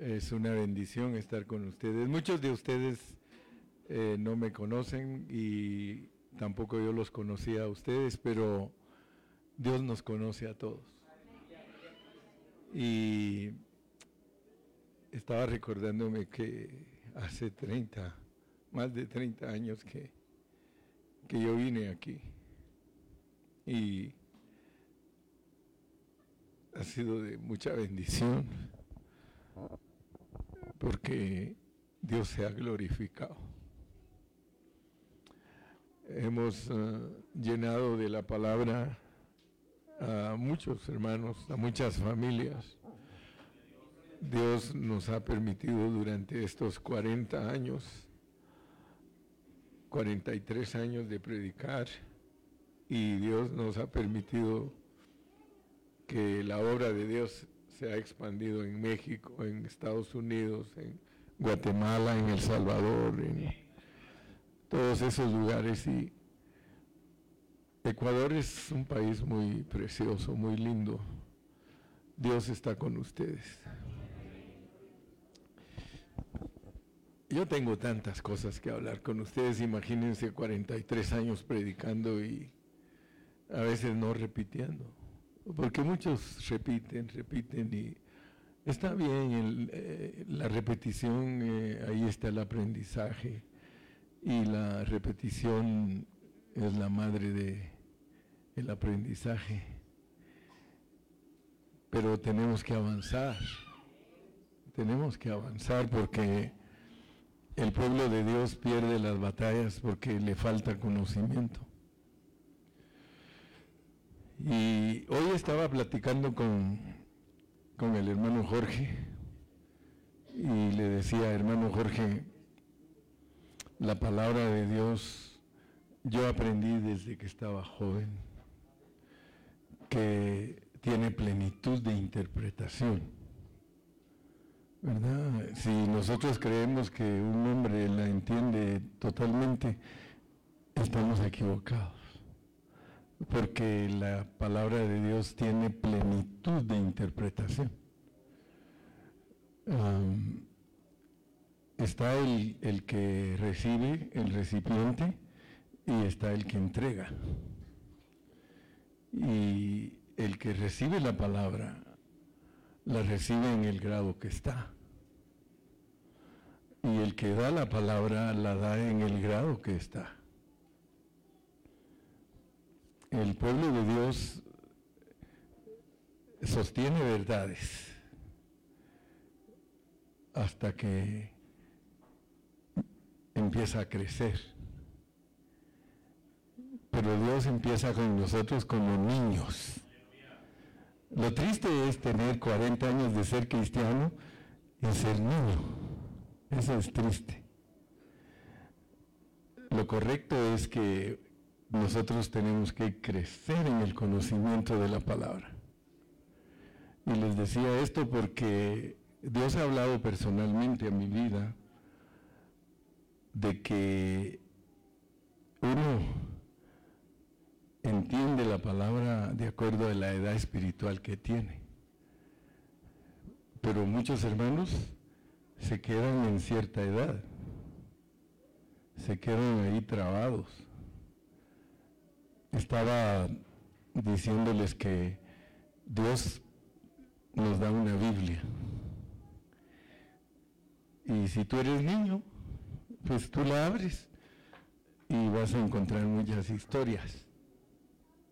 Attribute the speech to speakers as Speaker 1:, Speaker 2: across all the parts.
Speaker 1: Es una bendición estar con ustedes. Muchos de ustedes eh, no me conocen y tampoco yo los conocía a ustedes, pero Dios nos conoce a todos. Y estaba recordándome que hace 30, más de 30 años que, que yo vine aquí. Y ha sido de mucha bendición porque Dios se ha glorificado. Hemos eh, llenado de la palabra a muchos hermanos, a muchas familias. Dios nos ha permitido durante estos 40 años, 43 años de predicar, y Dios nos ha permitido que la obra de Dios se ha expandido en México, en Estados Unidos, en Guatemala, en El Salvador, en todos esos lugares. Y Ecuador es un país muy precioso, muy lindo. Dios está con ustedes. Yo tengo tantas cosas que hablar con ustedes. Imagínense 43 años predicando y a veces no repitiendo porque muchos repiten, repiten y está bien eh, la repetición, eh, ahí está el aprendizaje y la repetición es la madre de el aprendizaje. Pero tenemos que avanzar, tenemos que avanzar porque el pueblo de Dios pierde las batallas porque le falta conocimiento. Y hoy estaba platicando con, con el hermano Jorge y le decía, hermano Jorge, la palabra de Dios yo aprendí desde que estaba joven que tiene plenitud de interpretación. ¿Verdad? Si nosotros creemos que un hombre la entiende totalmente, estamos equivocados porque la palabra de Dios tiene plenitud de interpretación. está el, el, que recibe, el recipiente, y está el que entrega. Y el que recibe la palabra, la recibe en el grado que está. Y el que da la palabra, la da en el grado que está el pueblo de Dios sostiene verdades hasta que empieza a crecer. Pero Dios empieza con nosotros como niños. Lo triste es tener 40 años de ser cristiano y ser niño. Eso es triste. Lo correcto es que nosotros tenemos que crecer en el conocimiento de la palabra. Y les decía esto porque Dios ha hablado personalmente a mi vida de que uno entiende la palabra de acuerdo a la edad espiritual que tiene. Pero muchos hermanos se quedan en cierta edad, se quedan ahí trabados estaba diciéndoles que Dios nos da una Biblia. Y si tú eres niño, pues tú la abres y vas a encontrar muchas historias.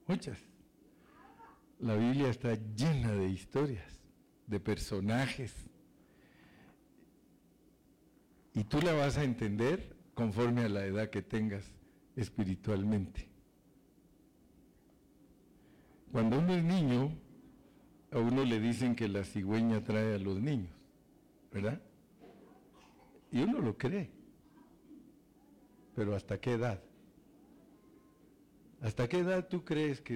Speaker 1: Muchas. La Biblia está llena de historias, de personajes. Y tú la vas a entender conforme a la edad que tengas espiritualmente. Cuando uno es niño, a uno le dicen que la cigüeña trae a los niños, ¿verdad? Y uno lo cree. Pero ¿hasta qué edad? ¿Hasta qué edad tú crees que,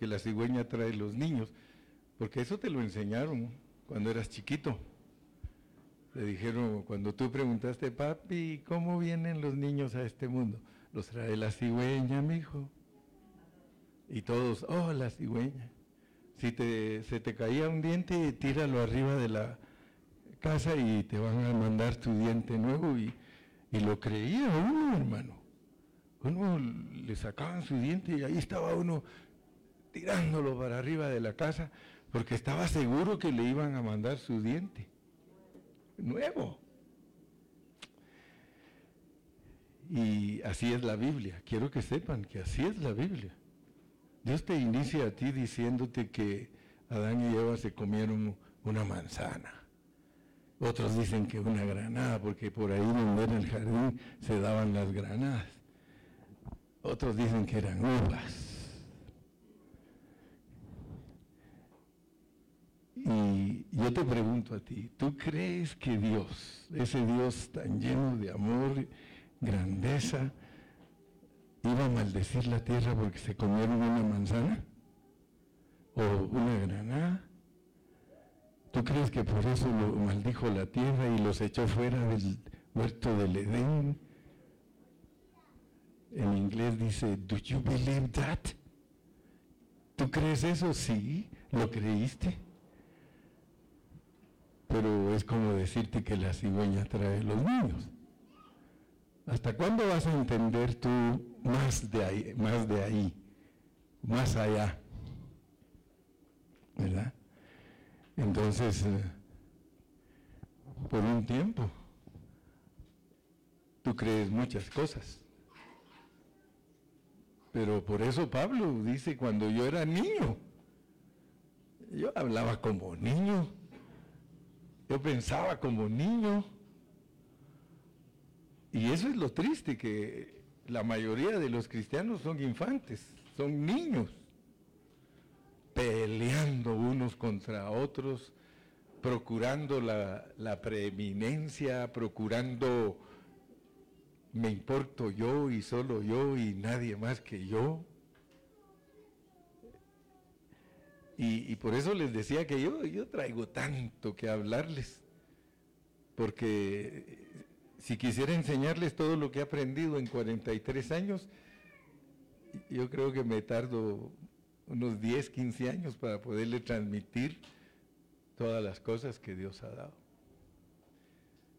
Speaker 1: la cigüeña trae los niños? Porque eso te lo enseñaron cuando eras chiquito. Le dijeron, cuando tú preguntaste, papi, ¿cómo vienen los niños a este mundo? Los trae la cigüeña, mi hijo. Y todos, oh, la cigüeña. Si te, se te caía un diente, tíralo arriba de la casa y te van a mandar tu diente nuevo y, y lo creía uno, hermano. Uno le sacaban su diente y ahí estaba uno tirándolo para arriba de la casa porque estaba seguro que le iban a mandar su diente nuevo. Y así es la Biblia. Quiero que sepan que así es la Biblia. Dios te inicia a ti diciéndote que Adán y Eva se comieron una manzana. Otros dicen que una granada, porque por ahí donde era el jardín se daban las granadas. Otros dicen que eran uvas. Y yo te pregunto a ti, ¿tú crees que Dios, ese Dios tan lleno de amor, grandeza, iba a maldecir la tierra porque se comieron una manzana? ¿O una granada? ¿Tú crees que por eso lo maldijo la tierra y los echó fuera del huerto del Edén? En inglés dice, ¿Do you believe that? ¿Tú crees eso? Sí, lo creíste. Pero es como decirte que la cigüeña trae los niños. ¿Hasta cuándo vas a entender tú más de ahí, más de ahí, más allá? ¿Verdad? Entonces, eh, por un tiempo, tú crees muchas cosas. Pero por eso Pablo dice, cuando yo era niño, yo hablaba como niño, yo pensaba como niño. Y eso es lo triste, que la mayoría de los cristianos son infantes, son niños, peleando unos contra otros, procurando la, la preeminencia, procurando me importo yo y solo yo y nadie más que yo. Y, por eso les decía que yo, yo traigo tanto que hablarles, porque si quisiera enseñarles todo lo que he aprendido en 43 años, yo creo que me tardo unos 10, 15 años para poderle transmitir todas las cosas que Dios ha dado.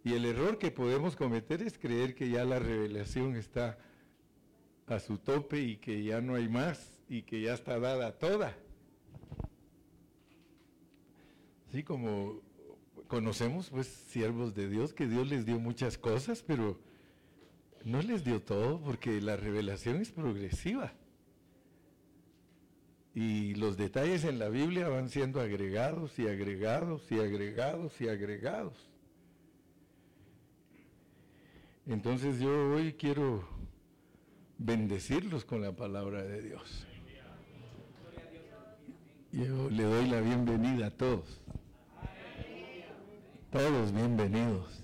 Speaker 1: Y el error que podemos cometer es creer que ya la revelación está a su tope y que ya no hay más y que ya está dada toda. Así como conocemos pues siervos de Dios que Dios les dio muchas cosas, pero no les dio todo porque la revelación es progresiva. Y los detalles en la Biblia van siendo agregados y agregados y agregados y agregados. Entonces yo hoy quiero bendecirlos con la palabra de Dios. Yo le doy la bienvenida a todos. Todos bienvenidos.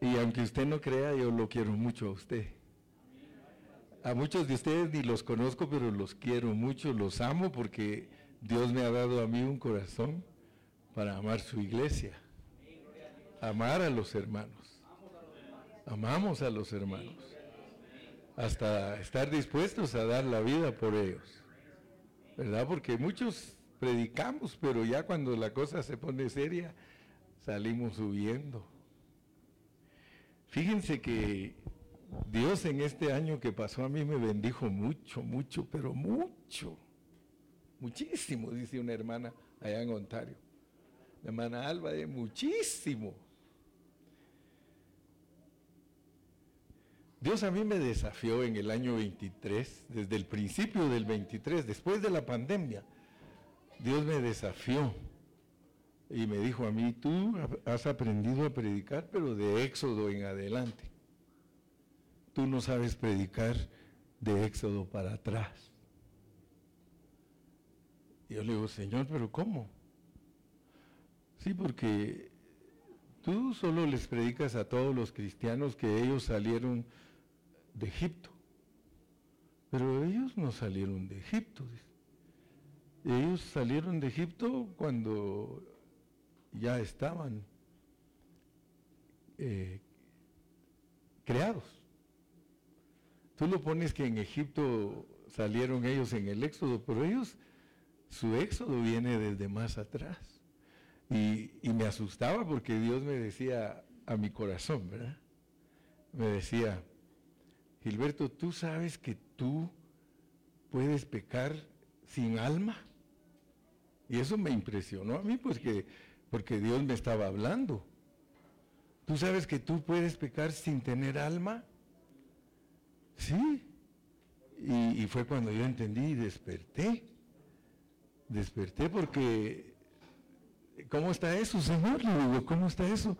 Speaker 1: Y aunque usted no crea, yo lo quiero mucho a usted. A muchos de ustedes ni los conozco, pero los quiero mucho, los amo porque Dios me ha dado a mí un corazón para amar su iglesia, amar a los hermanos. Amamos a los hermanos, hasta estar dispuestos a dar la vida por ellos, ¿verdad? Porque muchos predicamos, pero ya cuando la cosa se pone seria, salimos subiendo. Fíjense que Dios en este año que pasó a mí me bendijo mucho, mucho, pero mucho. Muchísimo, dice una hermana allá en Ontario. La hermana Alba, de muchísimo. Dios a mí me desafió en el año 23, desde el principio del 23, después de la pandemia. Dios me desafió y me dijo a mí, tú has aprendido a predicar, pero de Éxodo en adelante. Tú no sabes predicar de Éxodo para atrás. Yo le digo, Señor, pero ¿cómo? Sí, porque tú solo les predicas a todos los cristianos que ellos salieron de Egipto. Pero ellos no salieron de Egipto. Ellos salieron de Egipto cuando ya estaban eh, creados. Tú lo pones que en Egipto salieron ellos en el éxodo, pero ellos, su éxodo viene desde más atrás. Y, y me asustaba porque Dios me decía a mi corazón, ¿verdad? Me decía, Gilberto, ¿tú sabes que tú puedes pecar sin alma? Y eso me impresionó a mí, pues porque Dios me estaba hablando. ¿Tú sabes que tú puedes pecar sin tener alma? Sí. Y, fue cuando yo entendí y desperté. Desperté porque, ¿cómo está eso, Señor? Le digo, ¿cómo está eso?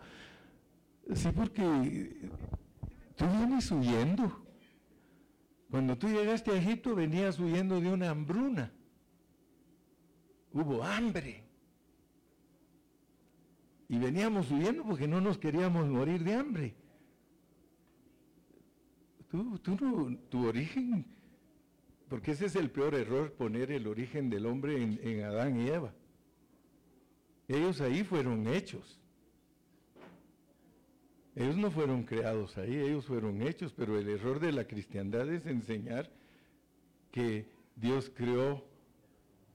Speaker 1: Sí, porque tú vienes huyendo. Cuando tú llegaste a Egipto venías huyendo de una hambruna. Hubo hambre. Y veníamos huyendo porque no nos queríamos morir de hambre. Tú, tú tu origen, porque ese es el peor error, poner el origen del hombre en, en Adán y Eva. Ellos ahí fueron hechos. Ellos no fueron creados ahí, ellos fueron hechos, pero el error de la cristiandad es enseñar que Dios creó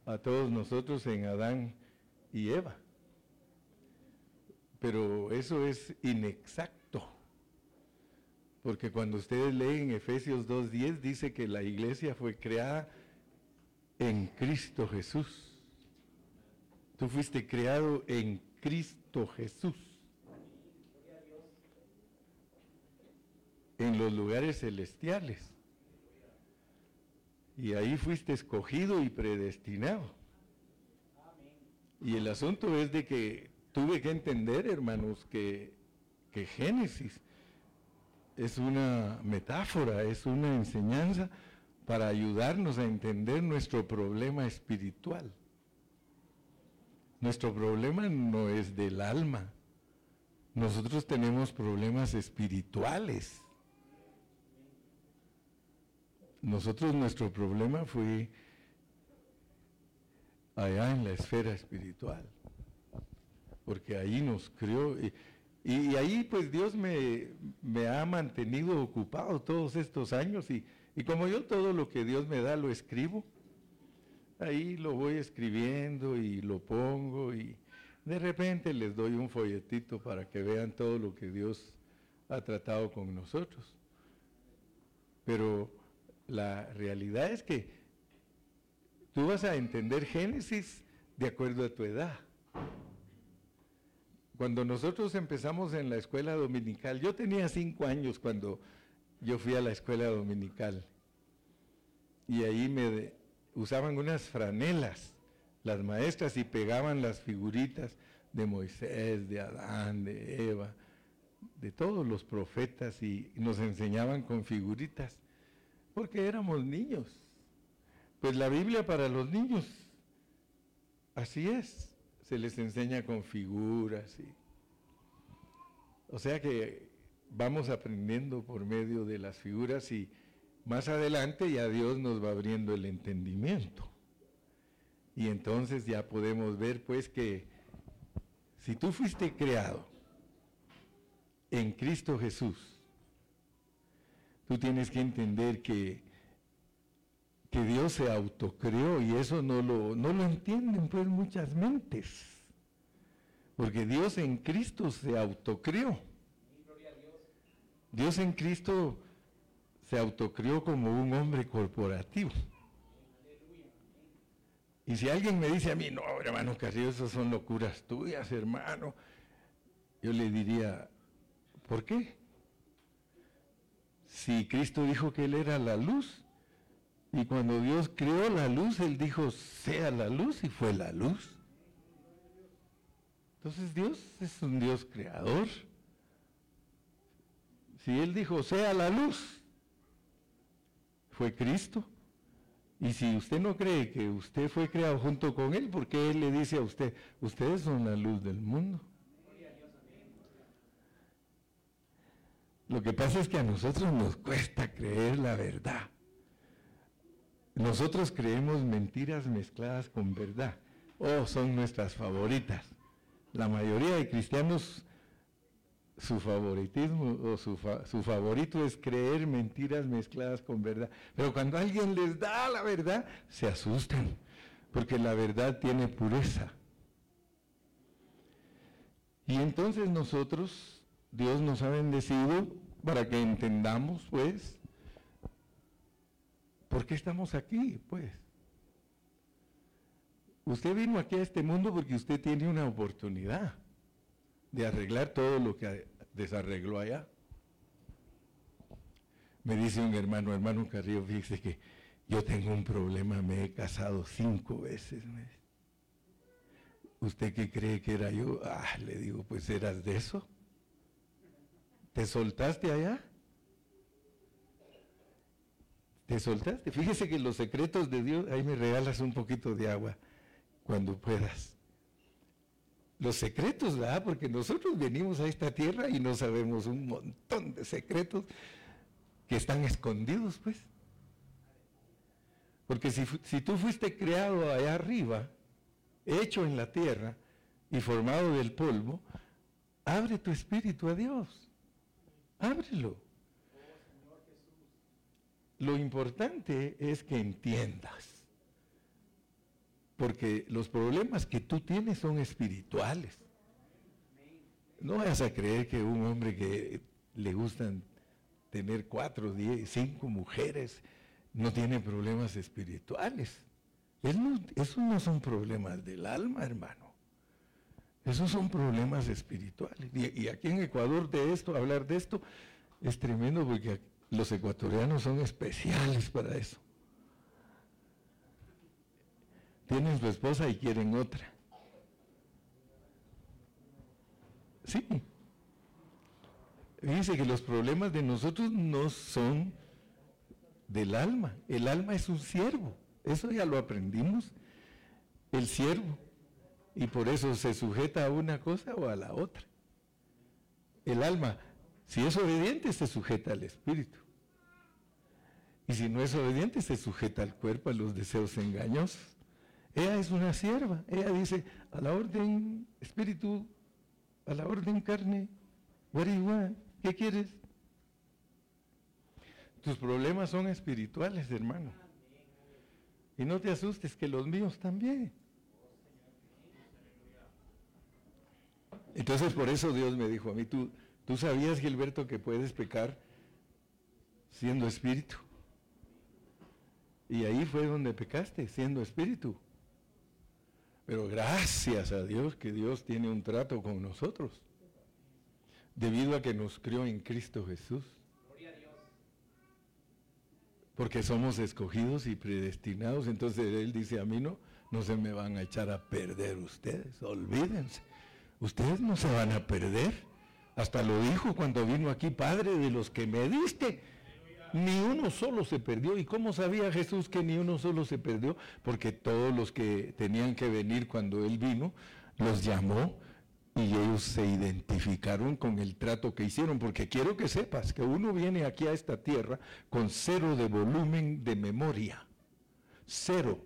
Speaker 1: a todos nosotros en Adán y Eva. Pero eso es inexacto, porque cuando ustedes leen Efesios 2.10 dice que la iglesia fue creada en Cristo Jesús. Tú fuiste creado en Cristo Jesús. en los lugares celestiales. Y ahí fuiste escogido y predestinado. Y el asunto es de que tuve que entender, hermanos, que, Génesis es una metáfora, es una enseñanza para ayudarnos a entender nuestro problema espiritual. Nuestro problema no es del alma. Nosotros tenemos problemas espirituales. Nosotros nuestro problema fue allá en la esfera espiritual, porque ahí nos creó y, ahí pues Dios me, ha mantenido ocupado todos estos años y, como yo todo lo que Dios me da lo escribo, ahí lo voy escribiendo y lo pongo y de repente les doy un folletito para que vean todo lo que Dios ha tratado con nosotros. Pero la realidad es que tú vas a entender Génesis de acuerdo a tu edad. Cuando nosotros empezamos en la escuela dominical, yo tenía cinco años cuando yo fui a la escuela dominical y ahí me usaban unas franelas las maestras y pegaban las figuritas de Moisés, de Adán, de Eva, de todos los profetas y nos enseñaban con figuritas porque éramos niños. Pues la Biblia para los niños, así es, se les enseña con figuras. Y, o sea que vamos aprendiendo por medio de las figuras y más adelante ya Dios nos va abriendo el entendimiento. Y entonces ya podemos ver pues que si tú fuiste creado en Cristo Jesús, tú tienes que entender que, que Dios se autocreó y eso no lo, no lo entienden pues muchas mentes. Porque Dios en Cristo se autocreó. Dios en Cristo se autocreó como un hombre corporativo. Y si alguien me dice a mí, no, hermano Carrillo, esas son locuras tuyas, hermano, yo le diría, ¿por qué? Si Cristo dijo que Él era la luz, y cuando Dios creó la luz, Él dijo, sea la luz, y fue la luz. Entonces Dios es un Dios creador. Si Él dijo, sea la luz, fue Cristo. Y si usted no cree que usted fue creado junto con Él, ¿por qué Él le dice a usted, ustedes son la luz del mundo? Lo que pasa es que a nosotros nos cuesta creer la verdad. Nosotros creemos mentiras mezcladas con verdad. Oh, son nuestras favoritas. La mayoría de cristianos, su favoritismo o su, su favorito es creer mentiras mezcladas con verdad. Pero cuando alguien les da la verdad, se asustan, porque la verdad tiene pureza. Y entonces nosotros, Dios nos ha bendecido para que entendamos, pues, por qué estamos aquí, pues. Usted vino aquí a este mundo porque usted tiene una oportunidad de arreglar todo lo que desarregló allá. Me dice un hermano, hermano Carrillo, fíjese que yo tengo un problema, me he casado cinco veces. ¿Usted qué cree que era yo? Ah, le digo, pues eras de eso. ¿Te soltaste allá? ¿Te soltaste? Fíjese que los secretos de Dios, ahí me regalas un poquito de agua cuando puedas. Los secretos, ¿verdad? Porque nosotros venimos a esta tierra y no sabemos un montón de secretos que están escondidos, pues. Porque si, si tú fuiste creado allá arriba, hecho en la tierra y formado del polvo, abre tu espíritu a Dios. Ábrelo. Lo importante es que entiendas. Porque los problemas que tú tienes son espirituales. No vas a creer que un hombre que le gustan tener cuatro, diez, cinco mujeres no tiene problemas espirituales. esos no son problemas del alma, hermano. Esos son problemas espirituales. Y, y, aquí en Ecuador de esto, hablar de esto, es tremendo porque los ecuatorianos son especiales para eso. Tienen su esposa y quieren otra. Sí. Dice que los problemas de nosotros no son del alma. El alma es un siervo. Eso ya lo aprendimos. El siervo. Y por eso se sujeta a una cosa o a la otra. El alma, si es obediente, se sujeta al espíritu. Y si no es obediente, se sujeta al cuerpo, a los deseos engañosos. Ella es una sierva. Ella dice, a la orden espíritu, a la orden carne, what ¿Qué quieres? Tus problemas son espirituales, hermano. Y no te asustes que los míos también. Entonces por eso Dios me dijo a mí, tú, tú sabías, Gilberto, que puedes pecar siendo espíritu. Y ahí fue donde pecaste, siendo espíritu. Pero gracias a Dios que Dios tiene un trato con nosotros, debido a que nos crió en Cristo Jesús. Porque somos escogidos y predestinados, entonces Él dice a mí no, no se me van a echar a perder ustedes, olvídense. Ustedes no se van a perder. Hasta lo dijo cuando vino aquí, Padre, de los que me diste, ni uno solo se perdió. ¿Y cómo sabía Jesús que ni uno solo se perdió? Porque todos los que tenían que venir cuando Él vino, los llamó y ellos se identificaron con el trato que hicieron. Porque quiero que sepas que uno viene aquí a esta tierra con cero de volumen de memoria. Cero.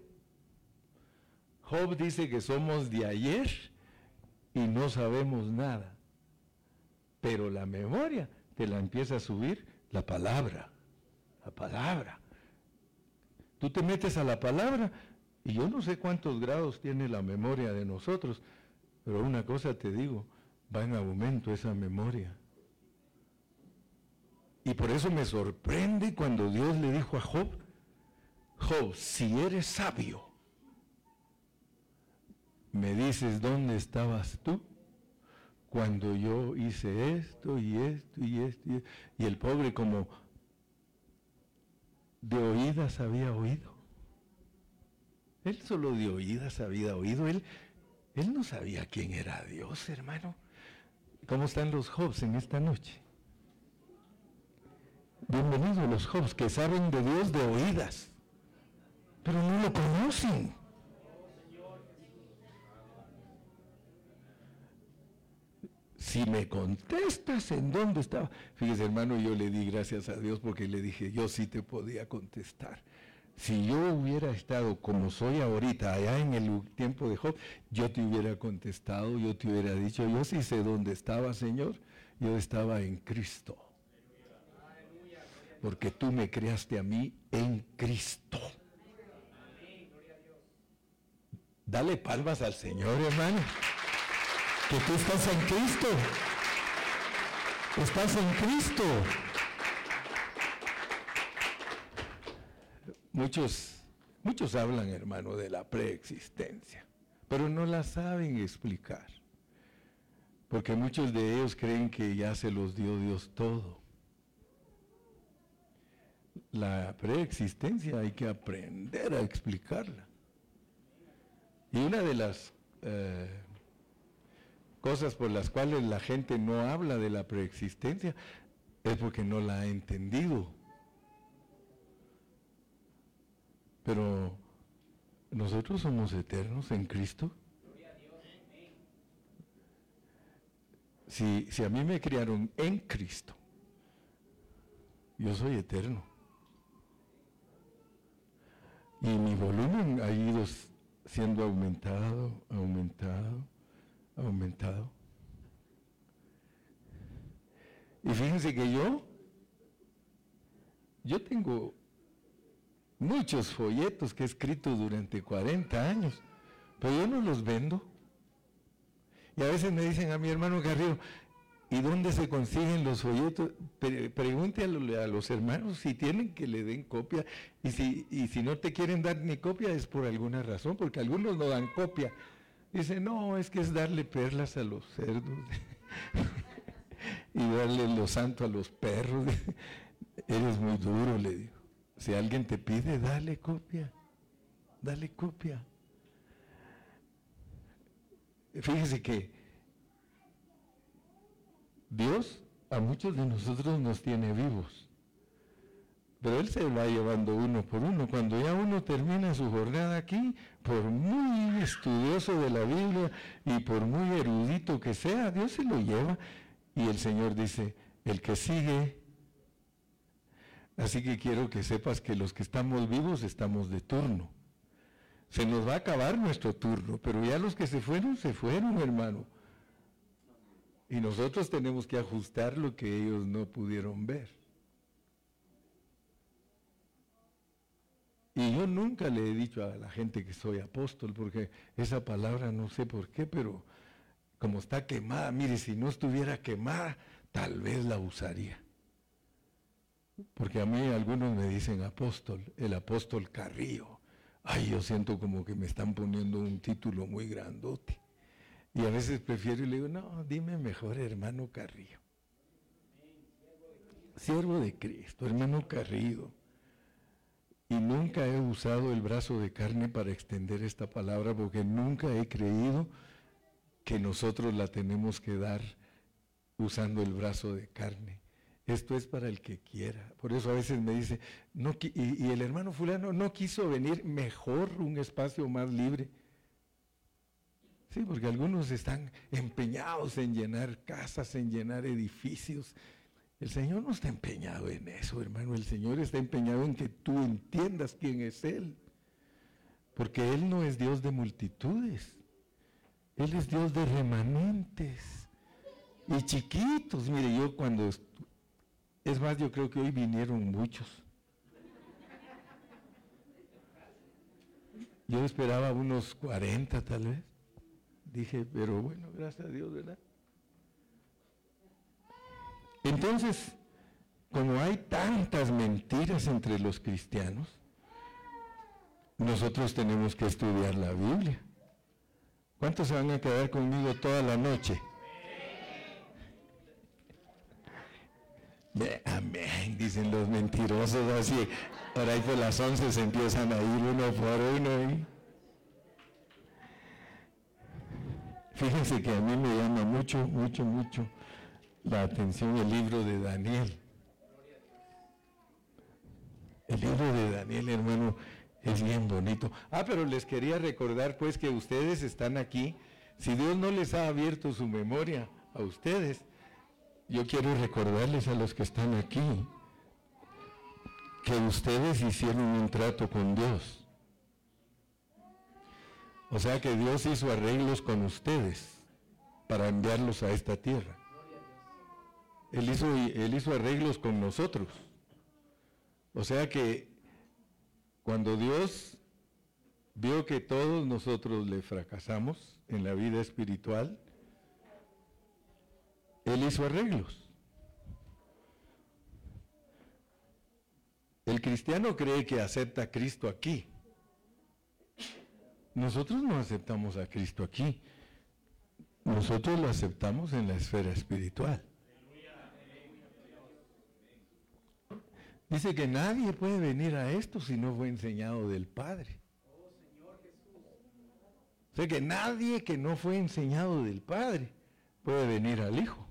Speaker 1: Job dice que somos de ayer y no sabemos nada. Pero la memoria te la empieza a subir la palabra la palabra. Tú te metes a la palabra y yo no sé cuántos grados tiene la memoria de nosotros, pero una cosa te digo, va en aumento esa memoria. Y por eso me sorprende cuando Dios le dijo a Job, Job, si eres sabio, me dices dónde estabas tú cuando yo hice esto y esto y esto. Y, y el pobre como de oídas había oído. Él solo de oídas había oído. Él, él no sabía quién era Dios, hermano. ¿Cómo están los Jobs en esta noche? Bienvenidos los Jobs que saben de Dios de oídas, pero no lo conocen. Si me contestas en dónde estaba. Fíjese, hermano, yo le di gracias a Dios porque le dije, yo sí te podía contestar. Si yo hubiera estado como soy ahorita, allá en el tiempo de Job, yo te hubiera contestado, yo te hubiera dicho, yo sí sé dónde estaba, Señor. Yo estaba en Cristo. Porque tú me creaste a mí en Cristo. Dale palmas al Señor, hermano. Que tú estás en Cristo. Estás en Cristo. Muchos, muchos hablan, hermano, de la preexistencia, pero no la saben explicar. Porque muchos de ellos creen que ya se los dio Dios todo. La preexistencia hay que aprender a explicarla. Y una de las eh, cosas por las cuales la gente no habla de la preexistencia es porque no la ha entendido. Pero nosotros somos eternos en Cristo. Si, si a mí me criaron en Cristo, yo soy eterno. Y mi volumen ha ido siendo aumentado, aumentado, aumentado. Y fíjense que yo, yo tengo muchos folletos que he escrito durante 40 años, pero yo no los vendo. Y a veces me dicen a mi hermano Garrido, ¿y dónde se consiguen los folletos? pregúntale a los hermanos si tienen que le den copia. Y si, y si no te quieren dar ni copia es por alguna razón, porque algunos no dan copia. Dice, no, es que es darle perlas a los cerdos y darle lo santo a los perros. Eres muy duro, le digo. Si alguien te pide, dale copia, dale copia. Fíjese que Dios a muchos de nosotros nos tiene vivos. Pero Él se va llevando uno por uno. Cuando ya uno termina su jornada aquí, por muy estudioso de la Biblia y por muy erudito que sea, Dios se lo lleva. Y el Señor dice, el que sigue. Así que quiero que sepas que los que estamos vivos estamos de turno. Se nos va a acabar nuestro turno, pero ya los que se fueron, se fueron, hermano. Y nosotros tenemos que ajustar lo que ellos no pudieron ver. Y yo nunca le he dicho a la gente que soy apóstol, porque esa palabra no sé por qué, pero como está quemada, mire, si no estuviera quemada, tal vez la usaría. Porque a mí algunos me dicen apóstol, el apóstol Carrillo. Ay, yo siento como que me están poniendo un título muy grandote. Y a veces prefiero y le digo, no, dime mejor hermano Carrillo. Siervo de Cristo, hermano Carrillo. Y nunca he usado el brazo de carne para extender esta palabra porque nunca he creído que nosotros la tenemos que dar usando el brazo de carne. Esto es para el que quiera. Por eso a veces me dice, no, y, y el hermano fulano no quiso venir mejor, un espacio más libre. Sí, porque algunos están empeñados en llenar casas, en llenar edificios, el Señor no está empeñado en eso, hermano. El Señor está empeñado en que tú entiendas quién es Él. Porque Él no es Dios de multitudes. Él es Dios de remanentes. Y chiquitos. Mire, yo cuando... Es más, yo creo que hoy vinieron muchos. Yo esperaba unos 40 tal vez. Dije, pero bueno, gracias a Dios, ¿verdad? Entonces, como hay tantas mentiras entre los cristianos, nosotros tenemos que estudiar la Biblia. ¿Cuántos se van a quedar conmigo toda la noche? Amén, dicen los mentirosos así. Por ahí por las once se empiezan a ir uno por uno. Fíjense que a mí me llama mucho, mucho, mucho la atención el libro de Daniel. El libro de Daniel, hermano, es bien bonito. Ah, pero les quería recordar pues que ustedes están aquí. Si Dios no les ha abierto su memoria a ustedes, yo quiero recordarles a los que están aquí que ustedes hicieron un trato con Dios. O sea que Dios hizo arreglos con ustedes para enviarlos a esta tierra. Él hizo, él hizo arreglos con nosotros. O sea que cuando Dios vio que todos nosotros le fracasamos en la vida espiritual, Él hizo arreglos. El cristiano cree que acepta a Cristo aquí. Nosotros no aceptamos a Cristo aquí. Nosotros lo aceptamos en la esfera espiritual. Dice que nadie puede venir a esto si no fue enseñado del Padre. O sea que nadie que no fue enseñado del Padre puede venir al Hijo.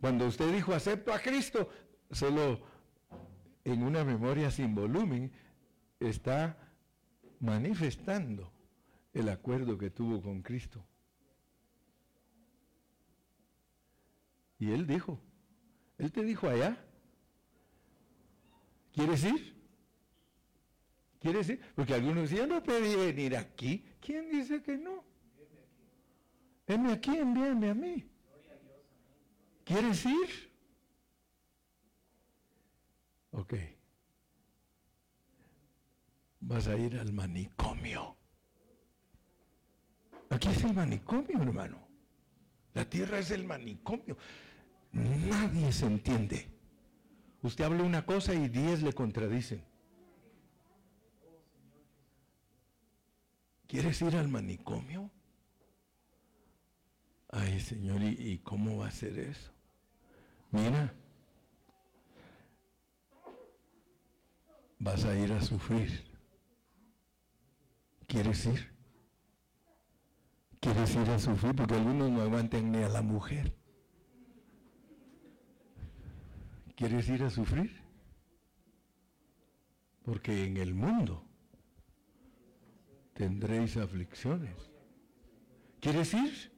Speaker 1: Cuando usted dijo acepto a Cristo, solo en una memoria sin volumen está manifestando el acuerdo que tuvo con Cristo. Y él dijo, él te dijo allá, ¿quieres ir? ¿Quieres ir? Porque algunos decían, no pedí venir aquí. ¿Quién dice que no? Venme aquí, envíame a mí. ¿Quieres ir? Ok. Vas a ir al manicomio. Aquí es el manicomio, hermano. La tierra es el manicomio. Nadie se entiende. Usted habla una cosa y diez le contradicen. ¿Quieres ir al manicomio? Ay, Señor, ¿y, cómo va a ser eso? Mira, vas a ir a sufrir. ¿Quieres ir? ¿Quieres ir a sufrir? Porque algunos no aguantan ni a la mujer. ¿Quieres ir a sufrir? Porque en el mundo tendréis aflicciones. ¿Quieres ir?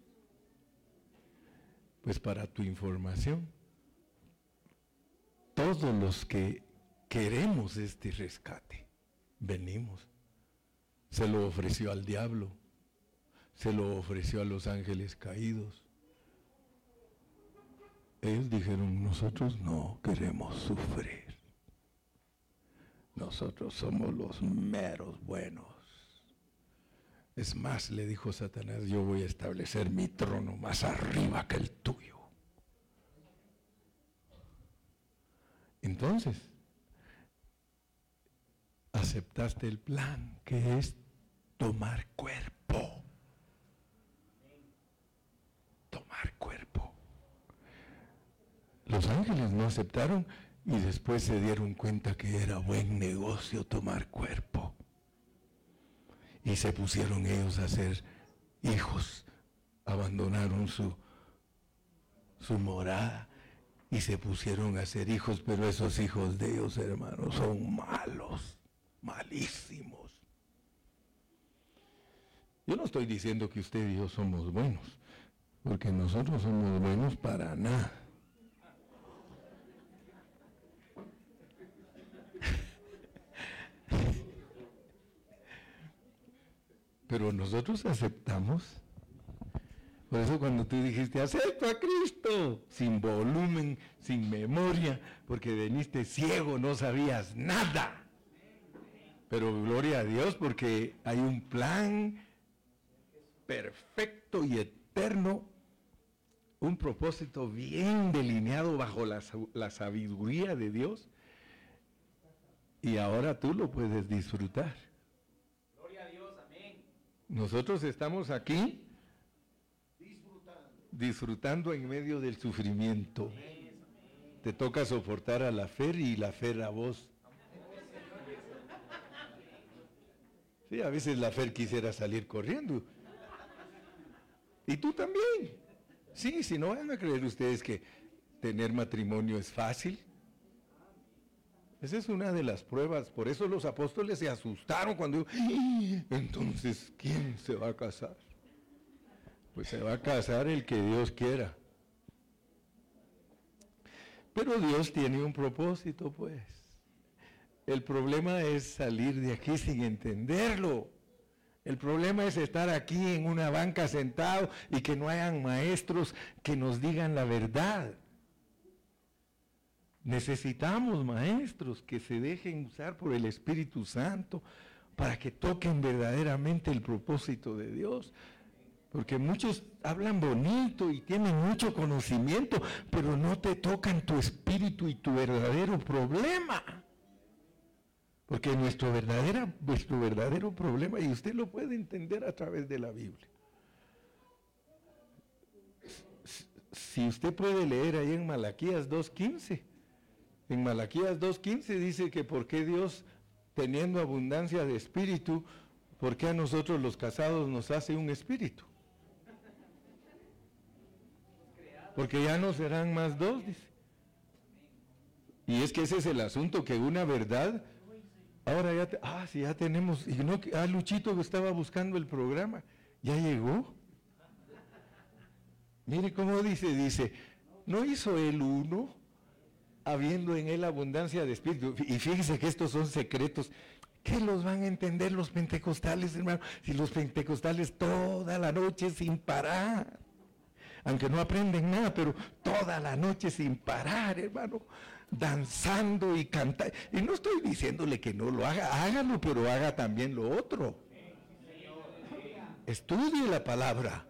Speaker 1: Pues para tu información, todos los que queremos este rescate, venimos. Se lo ofreció al diablo, se lo ofreció a los ángeles caídos, ellos dijeron, nosotros no queremos sufrir. Nosotros somos los meros buenos. Es más, le dijo Satanás, yo voy a establecer mi trono más arriba que el tuyo. Entonces, aceptaste el plan que es tomar cuerpo. Tomar cuerpo. Los ángeles no aceptaron y después se dieron cuenta que era buen negocio tomar cuerpo. Y se pusieron ellos a ser hijos, abandonaron su, su morada y se pusieron a ser hijos, pero esos hijos de ellos, hermanos, son malos, malísimos. Yo no estoy diciendo que usted y yo somos buenos, porque nosotros somos buenos para nada. Pero nosotros aceptamos. Por eso cuando tú dijiste, acepto a Cristo, sin volumen, sin memoria, porque veniste ciego, no sabías nada. Pero gloria a Dios porque hay un plan perfecto y eterno, un propósito bien delineado bajo la, la sabiduría de Dios. Y ahora tú lo puedes disfrutar. Nosotros estamos aquí disfrutando. en medio del sufrimiento. Te toca soportar a la fe y la fe a vos. Sí, a veces la fe quisiera salir corriendo. Y tú también. Sí, si no van a creer ustedes que tener matrimonio es fácil. Esa es una de las pruebas. Por eso los apóstoles se asustaron cuando entonces, ¿quién se va a casar? Pues se va a casar el que Dios quiera. Pero Dios tiene un propósito, pues. El problema es salir de aquí sin entenderlo. El problema es estar aquí en una banca sentado y que no hayan maestros que nos digan la verdad. Necesitamos maestros que se dejen usar por el Espíritu Santo para que toquen verdaderamente el propósito de Dios. Porque muchos hablan bonito y tienen mucho conocimiento, pero no te tocan tu espíritu y tu verdadero problema. Porque nuestro, verdadera, nuestro verdadero problema, y usted lo puede entender a través de la Biblia. Si usted puede leer ahí en Malaquías 2.15, en Malaquías 2.15 dice que por qué Dios, teniendo abundancia de espíritu, ¿por qué a nosotros los casados nos hace un espíritu? Porque ya no serán más dos, dice. Y es que ese es el asunto, que una verdad, ahora ya, ah, sí, ya tenemos, y no, ah, Luchito que estaba buscando el programa, ya llegó. Mire cómo dice, dice, no hizo él uno, habiendo en él abundancia de espíritu. Y fíjese que estos son secretos. ¿Qué los van a entender los pentecostales, hermano? Si los pentecostales toda la noche sin parar aunque no aprenden nada, pero toda la noche sin parar, hermano, danzando y cantando. Y no estoy diciéndole que no lo haga, hágalo, pero haga también lo otro. Estudie la palabra.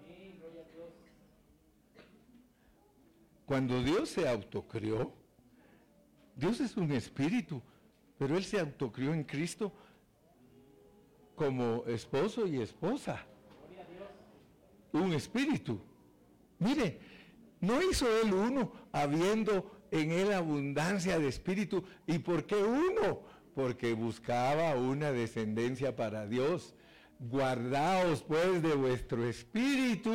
Speaker 1: Cuando Dios se autocrió, Dios es un espíritu, pero Él se autocrió en Cristo como esposo y esposa. Un espíritu. Mire, no hizo él uno, habiendo en él abundancia de espíritu. ¿Y por qué uno? Porque buscaba una descendencia para Dios. Guardaos pues de vuestro espíritu.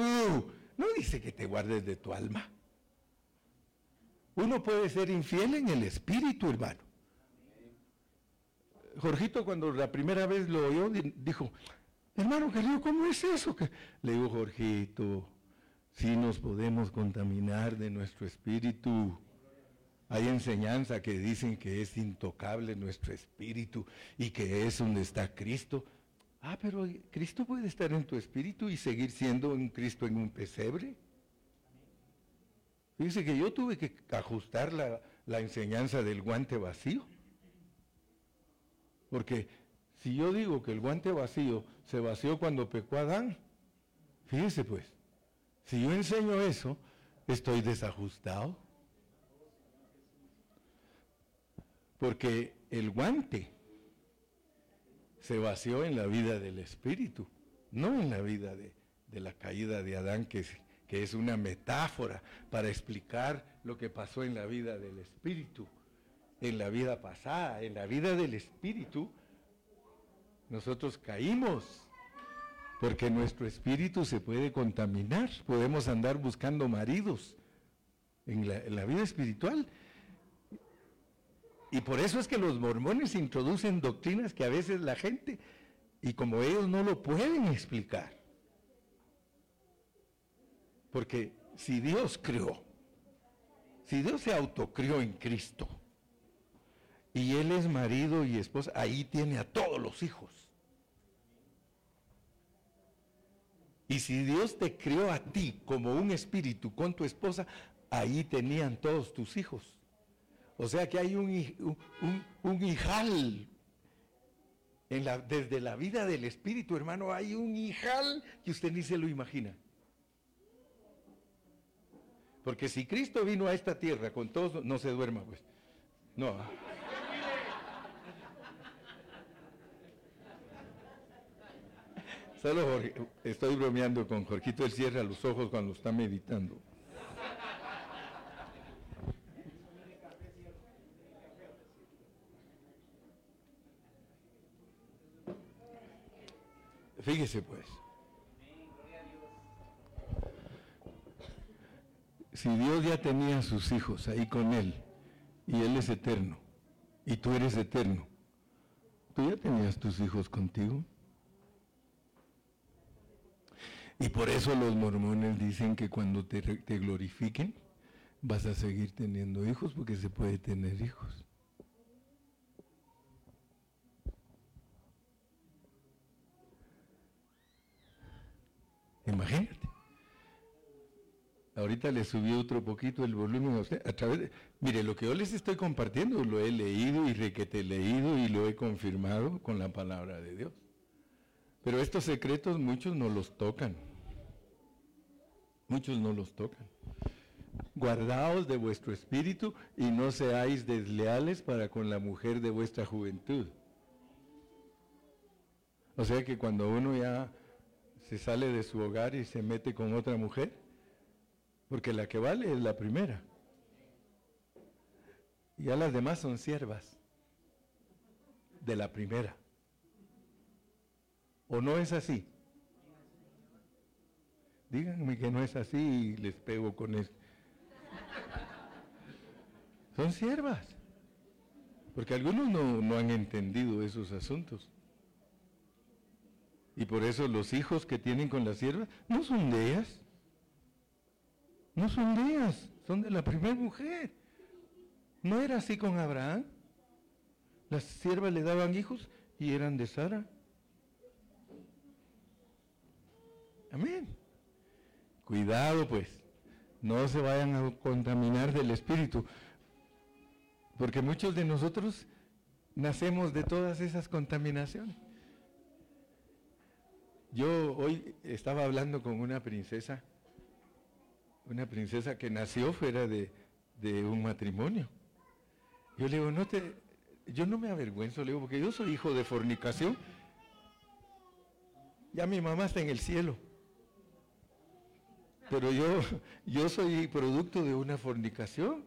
Speaker 1: No dice que te guardes de tu alma. Uno puede ser infiel en el espíritu, hermano. Jorgito cuando la primera vez lo oyó, dijo, hermano querido, ¿cómo es eso? Le digo, Jorgito, si nos podemos contaminar de nuestro espíritu. Hay enseñanza que dicen que es intocable nuestro espíritu y que es donde está Cristo. Ah, pero Cristo puede estar en tu espíritu y seguir siendo un Cristo en un pesebre. Dice que yo tuve que ajustar la, enseñanza del guante vacío. Porque si yo digo que el guante vacío se vació cuando pecó Adán, fíjese pues, si yo enseño eso, estoy desajustado. Porque el guante se vació en la vida del espíritu, no en la vida de, la caída de Adán, que que es una metáfora para explicar lo que pasó en la vida del espíritu, en la vida pasada, en la vida del espíritu. Nosotros caímos porque nuestro espíritu se puede contaminar, podemos andar buscando maridos en la, vida espiritual. Y por eso es que los mormones introducen doctrinas que a veces la gente, y como ellos no lo pueden explicar, porque si Dios creó, si Dios se autocrió en Cristo, y Él es marido y esposa, ahí tiene a todos los hijos. Y si Dios te crió a ti como un espíritu con tu esposa, ahí tenían todos tus hijos. O sea que hay un, un, hijal. En la, desde la vida del espíritu, hermano, hay un hijal que usted ni se lo imagina. Porque si Cristo vino a esta tierra con todos, no se duerma, pues. No. Solo estoy bromeando con Jorgito, él cierra los ojos cuando está meditando. Fíjese pues. Si Dios ya tenía a sus hijos ahí con Él, y Él es eterno, y tú eres eterno, ¿tú ya tenías tus hijos contigo? Y por eso los mormones dicen que cuando te, glorifiquen vas a seguir teniendo hijos porque se puede tener hijos. Imagínate. Ahorita le subí otro poquito el volumen a través mire, lo que yo les estoy compartiendo lo he leído y requete leído y lo he confirmado con la palabra de Dios. Pero estos secretos muchos no los tocan. Muchos no los tocan. Guardaos de vuestro espíritu y no seáis desleales para con la mujer de vuestra juventud. O sea que cuando uno ya se sale de su hogar y se mete con otra mujer, porque la que vale es la primera. Y ya las demás son siervas de la primera. ¿O no es así? Díganme que no es así y les pego con esto. Son siervas. Porque algunos no, no han entendido esos asuntos. Y por eso los hijos que tienen con las siervas no son de ellas. No son ellas, son de la primera mujer. ¿No era así con Abraham? Las siervas le daban hijos y eran de Sara. Amén. Cuidado pues, no se vayan a contaminar del espíritu, porque muchos de nosotros nacemos de todas esas contaminaciones. Yo hoy estaba hablando con una princesa, una princesa que nació fuera de, un matrimonio. Yo le digo, no te, yo no me avergüenzo, le digo, porque yo soy hijo de fornicación. Ya mi mamá está en el cielo. Pero yo, yo soy producto de una fornicación.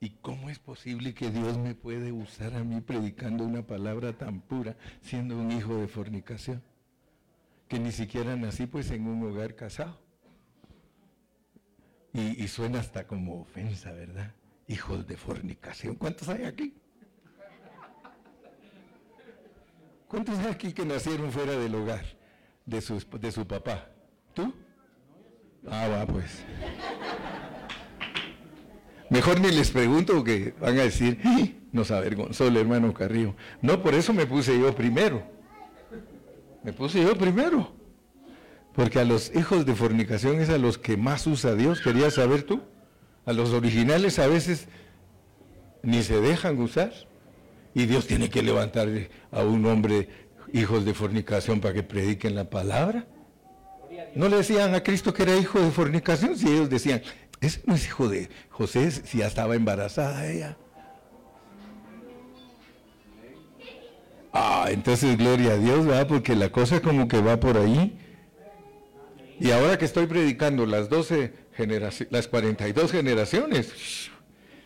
Speaker 1: ¿Y cómo es posible que Dios me puede usar a mí predicando una palabra tan pura siendo un hijo de fornicación? Que ni siquiera nací pues en un hogar casado. Y, suena hasta como ofensa, ¿verdad? Hijos de fornicación. ¿Cuántos hay aquí? ¿Cuántos hay aquí que nacieron fuera del hogar? de su, de su papá. ¿Tú? Ah, va, pues. Mejor ni les pregunto porque van a decir, nos avergonzó el hermano Carrillo. No, por eso me puse yo primero. Me puse yo primero. Porque a los hijos de fornicación es a los que más usa Dios. ¿Querías saber tú? A los originales a veces ni se dejan usar. Y Dios tiene que levantar a un hombre hijos de fornicación para que prediquen la palabra. No le decían a Cristo que era hijo de fornicación, si ellos decían, ese no es hijo de José, si ya estaba embarazada ella. Ah, entonces gloria a Dios, ¿verdad? Porque la cosa como que va por ahí. Y ahora que estoy predicando las 12 generaciones, las 42 generaciones,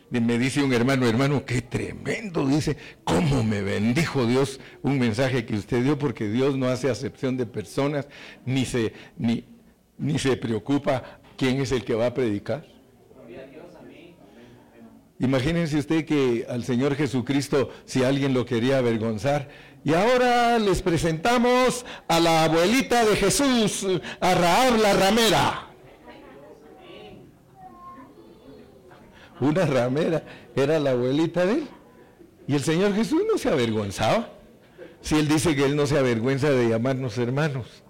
Speaker 1: me dice un hermano, hermano, qué tremendo, dice, cómo me bendijo Dios un mensaje que usted dio, porque Dios no hace acepción de personas, ni se, ni, ni se preocupa quién es el que va a predicar. Imagínense usted que al Señor Jesucristo, si alguien lo quería avergonzar, y ahora les presentamos a la abuelita de Jesús, a Raab la ramera. una ramera, era la abuelita de él. Y el Señor Jesús no se avergonzaba. Si Él dice que Él no se avergüenza de llamarnos hermanos.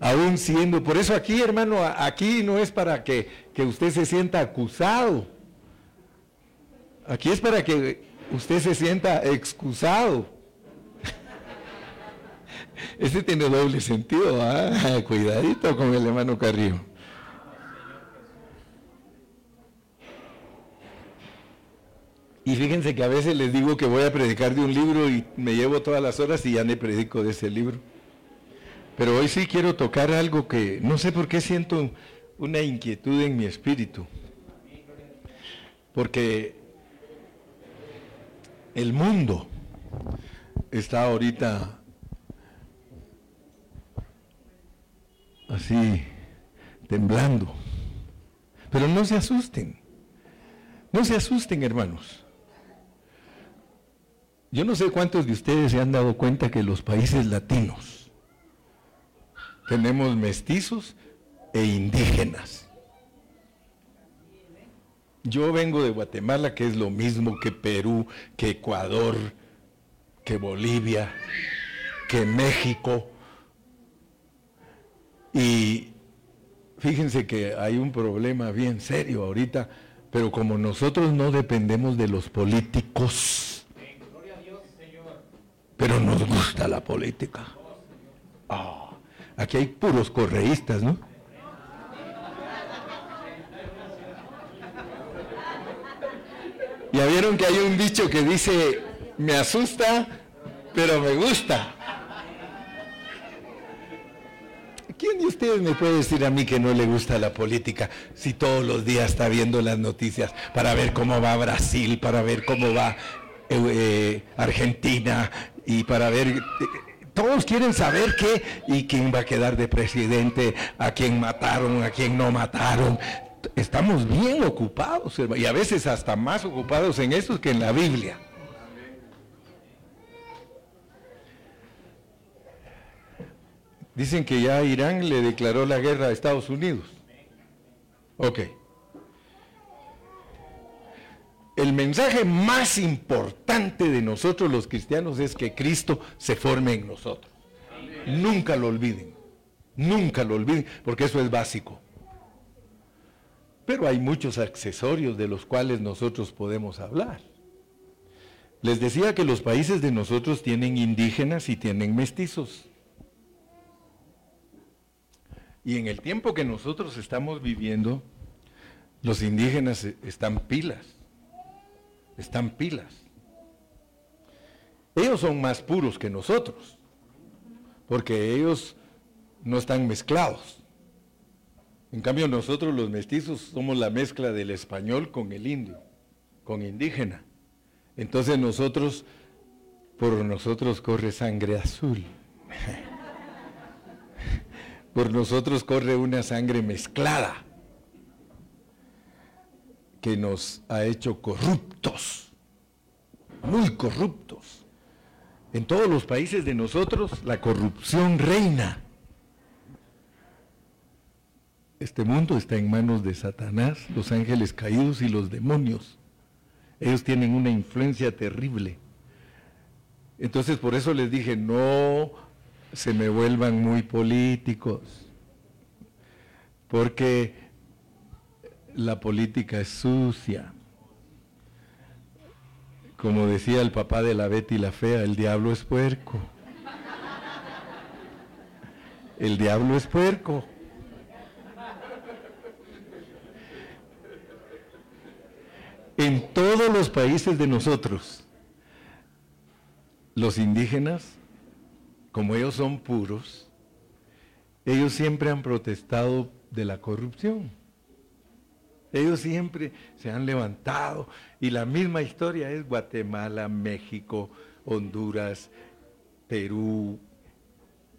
Speaker 1: Aún siendo, por eso aquí hermano, aquí no es para que, que usted se sienta acusado. Aquí es para que usted se sienta excusado. Este tiene doble sentido, ¿ah? cuidadito con el hermano Carrillo. Y fíjense que a veces les digo que voy a predicar de un libro y me llevo todas las horas y ya me predico de ese libro. Pero hoy sí quiero tocar algo que no sé por qué siento una inquietud en mi espíritu. Porque el mundo está ahorita así temblando. Pero no se asusten. No se asusten, hermanos. Yo no sé cuántos de ustedes se han dado cuenta que los países latinos tenemos mestizos e indígenas. Yo vengo de Guatemala, que es lo mismo que Perú, que Ecuador, que Bolivia, que México. Y fíjense que hay un problema bien serio ahorita, pero como nosotros no dependemos de los políticos, pero nos gusta la política. Ah, Aquí hay puros correístas, ¿no? Ya vieron que hay un dicho que dice, me asusta, pero me gusta. ¿Quién de ustedes me puede decir a mí que no le gusta la política si todos los días está viendo las noticias para ver cómo va Brasil, para ver cómo va eh, eh, Argentina y para ver... Eh, todos quieren saber qué y quién va a quedar de presidente, a quién mataron, a quién no mataron. Estamos bien ocupados, y a veces hasta más ocupados en eso que en la Biblia. Dicen que ya Irán le declaró la guerra a Estados Unidos. Ok. El mensaje más importante de nosotros los cristianos es que Cristo se forme en nosotros. Nunca lo olviden. Nunca lo olviden, porque eso es básico. Pero hay muchos accesorios de los cuales nosotros podemos hablar. Les decía que los países de nosotros tienen indígenas y tienen mestizos. Y en el tiempo que nosotros estamos viviendo, los indígenas están pilas, están pilas. Ellos son más puros que nosotros, porque ellos no están mezclados. En cambio nosotros los mestizos somos la mezcla del español con el indio, con indígena. Entonces nosotros, por nosotros corre sangre azul. Por nosotros corre una sangre mezclada que nos ha hecho corruptos, muy corruptos. En todos los países de nosotros la corrupción reina. Este mundo está en manos de Satanás, los ángeles caídos y los demonios. Ellos tienen una influencia terrible. Entonces por eso les dije, no se me vuelvan muy políticos, porque la política es sucia. Como decía el papá de la Betty la Fea, el diablo es puerco. El diablo es puerco. En todos los países de nosotros, los indígenas como ellos son puros, ellos siempre han protestado de la corrupción. Ellos siempre se han levantado y la misma historia es Guatemala, México, Honduras, Perú,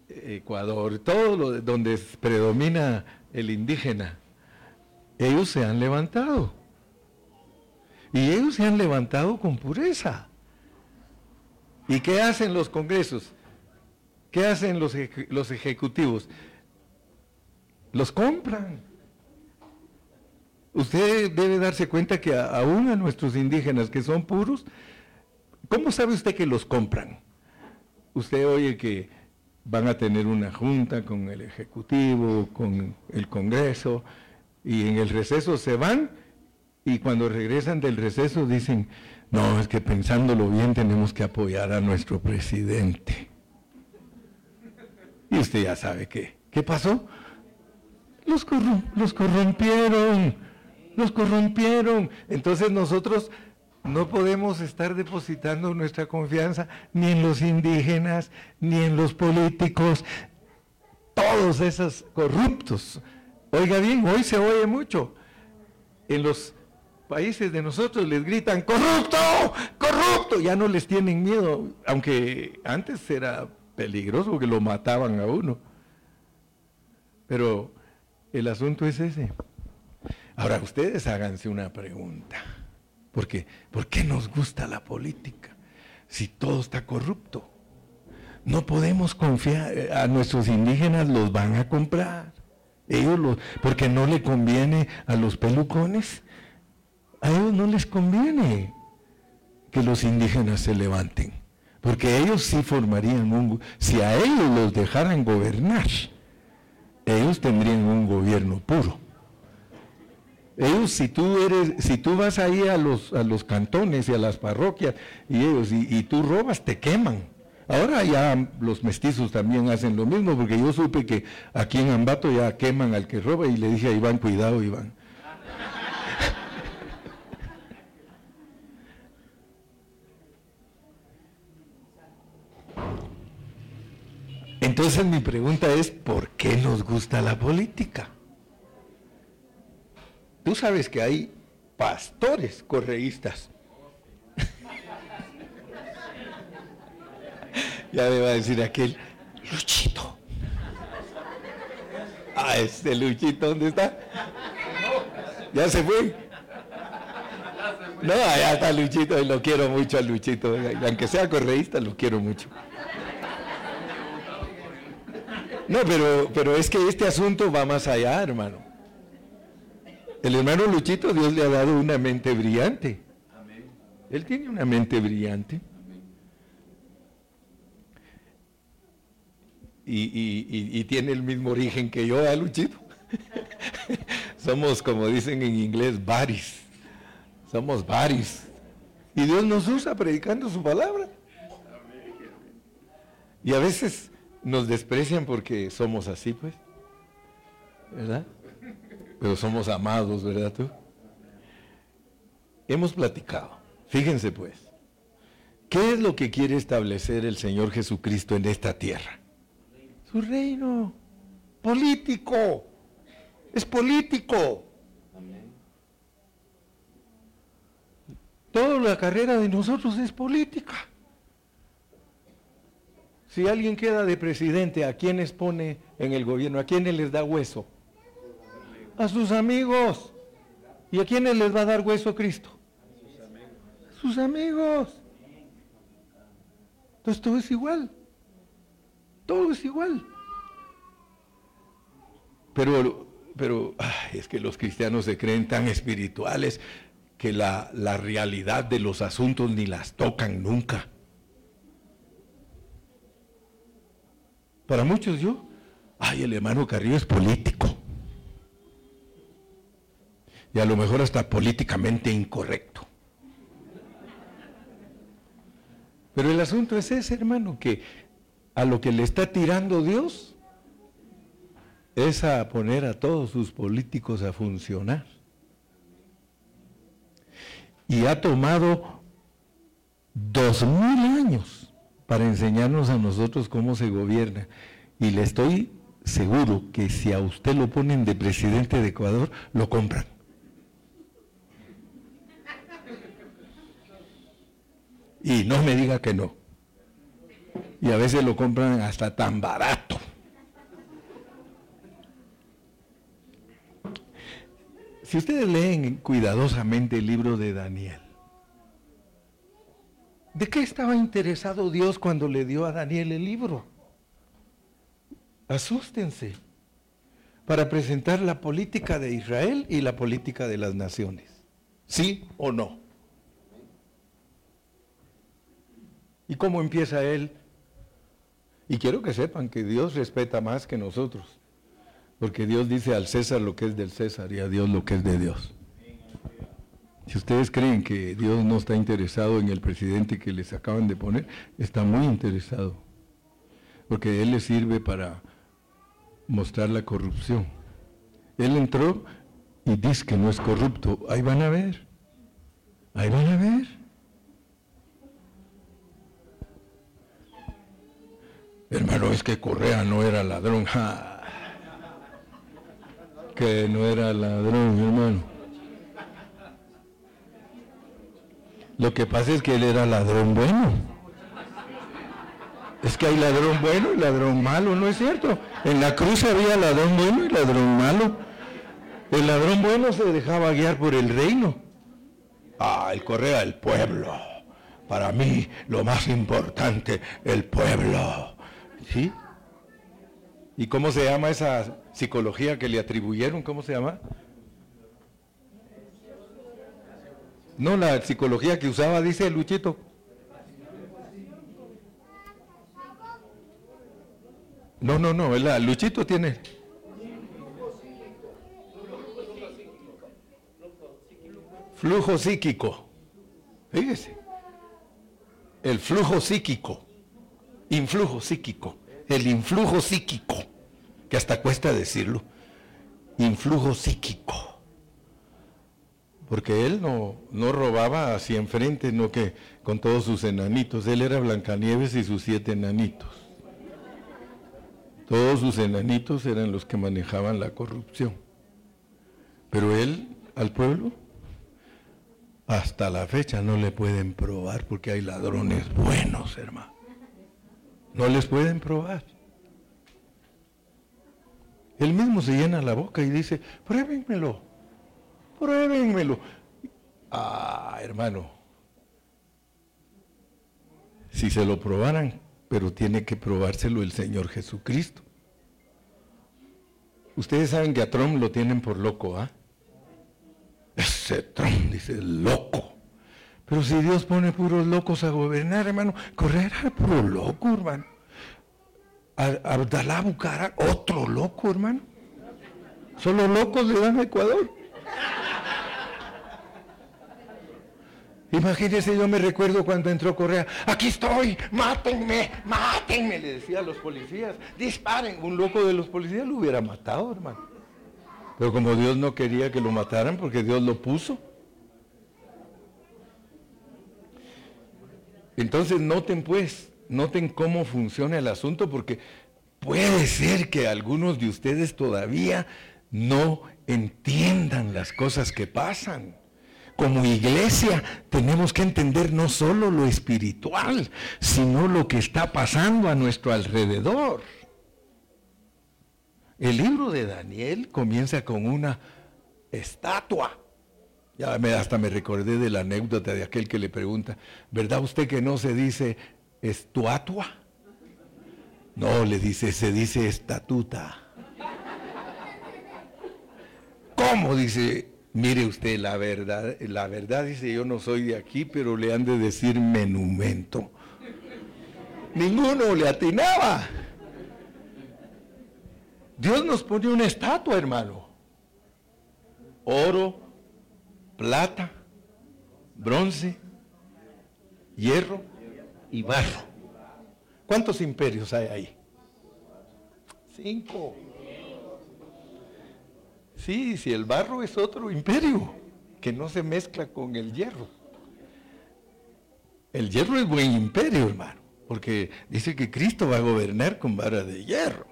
Speaker 1: Ecuador, todo donde predomina el indígena. Ellos se han levantado. Y ellos se han levantado con pureza. ¿Y qué hacen los congresos? ¿Qué hacen los, los ejecutivos? Los compran. Usted debe darse cuenta que aún a nuestros indígenas que son puros, ¿cómo sabe usted que los compran? Usted oye que van a tener una junta con el Ejecutivo, con el Congreso, y en el receso se van y cuando regresan del receso dicen, no, es que pensándolo bien tenemos que apoyar a nuestro presidente. Y usted ya sabe qué. ¿Qué pasó? Los, los corrompieron, los corrompieron. Entonces nosotros no podemos estar depositando nuestra confianza ni en los indígenas, ni en los políticos, todos esos corruptos. Oiga bien, hoy se oye mucho. En los países de nosotros les gritan, corrupto, corrupto, ya no les tienen miedo, aunque antes era peligroso porque lo mataban a uno. Pero el asunto es ese. Ahora ustedes háganse una pregunta. Porque, ¿Por qué nos gusta la política? Si todo está corrupto. No podemos confiar, eh, a nuestros indígenas los van a comprar. Ellos los, porque no le conviene a los pelucones. A ellos no les conviene que los indígenas se levanten. Porque ellos sí formarían un... Si a ellos los dejaran gobernar, ellos tendrían un gobierno puro. Ellos, si tú eres, si tú vas ahí a los, a los cantones y a las parroquias y ellos, y, tú robas, te queman. Ahora ya los mestizos también hacen lo mismo, porque yo supe que aquí en Ambato ya queman al que roba y le dije a Iván, cuidado Iván. Entonces mi pregunta es, ¿por qué nos gusta la política? Tú sabes que hay pastores correístas Ya me va a decir aquel, Luchito. Ah, este Luchito, ¿dónde está? ¿Ya se fue? No, allá está Luchito y lo quiero mucho a Luchito. Aunque sea correísta, lo quiero mucho. No, pero, pero es que este asunto va más allá, hermano. El hermano Luchito, Dios le ha dado una mente brillante. Él tiene una mente brillante. y, tiene el mismo origen que yo, a ¿eh, Luchito? Somos, como dicen en inglés, baris. Somos baris. Y Dios nos usa predicando su palabra. Y a veces nos desprecian porque somos así, pues. ¿Verdad? Pero somos amados, ¿verdad tú? Hemos platicado. Fíjense pues. ¿Qué es lo que quiere establecer el Señor Jesucristo en esta tierra? su reino. Político. Es político. Toda la carrera de nosotros es política. Si alguien queda de presidente, ¿a quiénes pone en el gobierno? ¿A quiénes les da hueso? A sus amigos. ¿Y a quiénes les va a dar hueso Cristo? A sus amigos. Entonces todo es igual. Todo es igual. Pero, pero es que los cristianos se creen tan espirituales que la, la realidad de los asuntos ni las tocan nunca. Para muchos yo, ay, el hermano Carrillo es político. Y a lo mejor hasta políticamente incorrecto. Pero el asunto es ese, hermano, que a lo que le está tirando Dios es a poner a todos sus políticos a funcionar. Y ha tomado dos mil años para enseñarnos a nosotros cómo se gobierna. Y le estoy seguro que si a usted lo ponen de presidente de Ecuador, lo compran. Y no me diga que no y a veces lo compran hasta tan barato. Si ustedes leen cuidadosamente el libro de Daniel, ¿de qué estaba interesado Dios cuando le dio a Daniel el libro? Asústense para presentar la política de Israel y la política de las naciones. ¿Sí o no? ¿Y cómo empieza él? Y quiero que sepan que Dios respeta más que nosotros, porque Dios dice al César lo que es del César y a Dios lo que es de Dios. Si ustedes creen que Dios no está interesado en el presidente que les acaban de poner, está muy interesado, porque Él le sirve para mostrar la corrupción. Él entró y dice que no es corrupto. Ahí van a ver, ahí van a ver. Hermano, es que Correa no era ladrón. Que no era ladrón, hermano. Lo que pasa es que él era ladrón bueno. Es que hay ladrón bueno y ladrón malo, ¿no es cierto? En la cruz había ladrón bueno y ladrón malo. El ladrón bueno se dejaba guiar por el reino. Ah, el Correa, el pueblo. Para mí, lo más importante, el pueblo. ¿Sí? ¿Y cómo se llama esa psicología que le atribuyeron? ¿Cómo se llama? No, la psicología que usaba, dice Luchito. No, no, no, el Luchito tiene. Flujo psíquico. Fíjese. El flujo psíquico.
Speaker 2: influjo psíquico, el influjo psíquico, que hasta cuesta decirlo, influjo psíquico. Porque él no, no robaba hacia enfrente, no que con todos sus enanitos, él era Blancanieves y sus siete enanitos. Todos sus enanitos eran los que manejaban la corrupción. Pero él al pueblo hasta la fecha no le pueden probar porque hay ladrones buenos, hermano. No les pueden probar. Él mismo se llena la boca y dice, pruébenmelo, pruébenmelo. Ah, hermano, si se lo probaran, pero tiene que probárselo el Señor Jesucristo. Ustedes saben que a Trump lo tienen por loco, ¿ah? Ese Trump, dice, loco. Pero si Dios pone puros locos a gobernar, hermano, correrá puro loco, hermano. Abdalá Bucara, otro loco, hermano. Solo locos le dan a Ecuador. Imagínense, yo me recuerdo cuando entró Correa, aquí estoy, mátenme, mátenme, le decía a los policías, disparen. Un loco de los policías lo hubiera matado, hermano. Pero como Dios no quería que lo mataran porque Dios lo puso. Entonces noten pues, noten cómo funciona el asunto porque puede ser que algunos de ustedes todavía no entiendan las cosas que pasan. Como iglesia tenemos que entender no solo lo espiritual, sino lo que está pasando a nuestro alrededor. El libro de Daniel comienza con una estatua. Ya me, hasta me recordé de la anécdota de aquel que le pregunta, ¿verdad usted que no se dice estuatua? No, le dice, se dice estatuta. ¿Cómo? Dice, mire usted, la verdad, la verdad dice, yo no soy de aquí, pero le han de decir menumento. Ninguno le atinaba. Dios nos pone una estatua, hermano. Oro, plata, bronce, hierro y barro. ¿Cuántos imperios hay ahí? Cinco. Sí, si el barro es otro imperio, que no se mezcla con el hierro. El hierro es buen imperio, hermano, porque dice que Cristo va a gobernar con vara de hierro.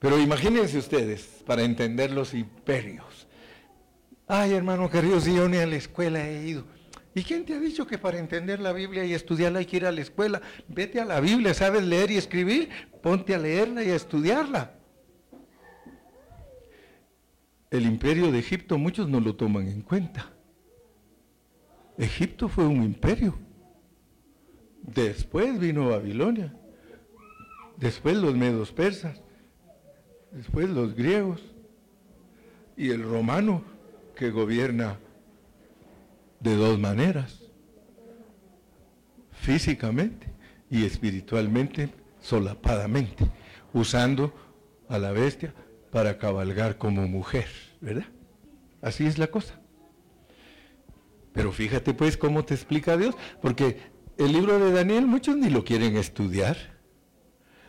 Speaker 2: Pero imagínense ustedes, para entender los imperios. Ay, hermano querido, si yo ni a la escuela he ido. ¿Y quién te ha dicho que para entender la Biblia y estudiarla hay que ir a la escuela? Vete a la Biblia, sabes leer y escribir, ponte a leerla y a estudiarla. El imperio de Egipto muchos no lo toman en cuenta. Egipto fue un imperio. Después vino Babilonia. Después los medos persas después los griegos y el romano que gobierna de dos maneras, físicamente y espiritualmente solapadamente, usando a la bestia para cabalgar como mujer, ¿verdad? Así es la cosa. Pero fíjate pues cómo te explica Dios, porque el libro de Daniel muchos ni lo quieren estudiar.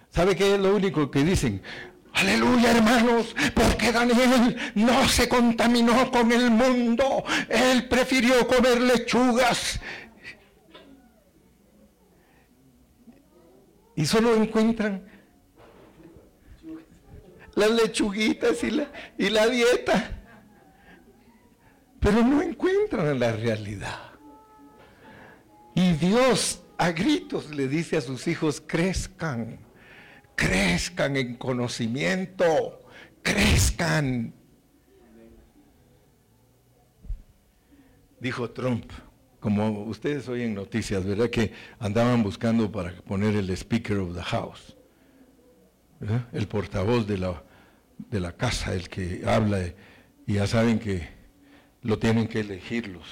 Speaker 2: ¿Sabe qué es lo único que dicen? Aleluya, hermanos, porque Daniel no se contaminó con el mundo. Él prefirió comer lechugas. Y solo encuentran las lechuguitas y la, y la dieta. Pero no encuentran la realidad. Y Dios a gritos le dice a sus hijos, crezcan crezcan en conocimiento, crezcan. Dijo Trump, como ustedes oyen noticias, ¿verdad? Que andaban buscando para poner el Speaker of the House, el portavoz de la, de la casa, el que habla, y ya saben que lo tienen que elegir los,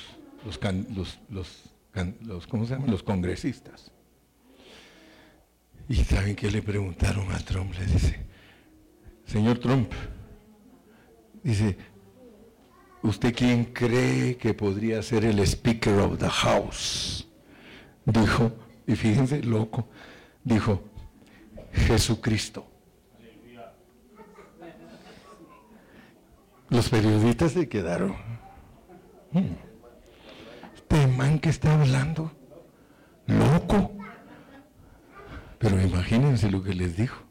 Speaker 2: los, los, los, ¿cómo se llaman? los congresistas. Y saben que le preguntaron a Trump, le dice, señor Trump, dice, ¿usted quién cree que podría ser el Speaker of the House? Dijo Y fíjense, loco, dijo, Jesucristo. Los periodistas se quedaron. Este man que está hablando, loco. Pero imagínense lo que les dijo.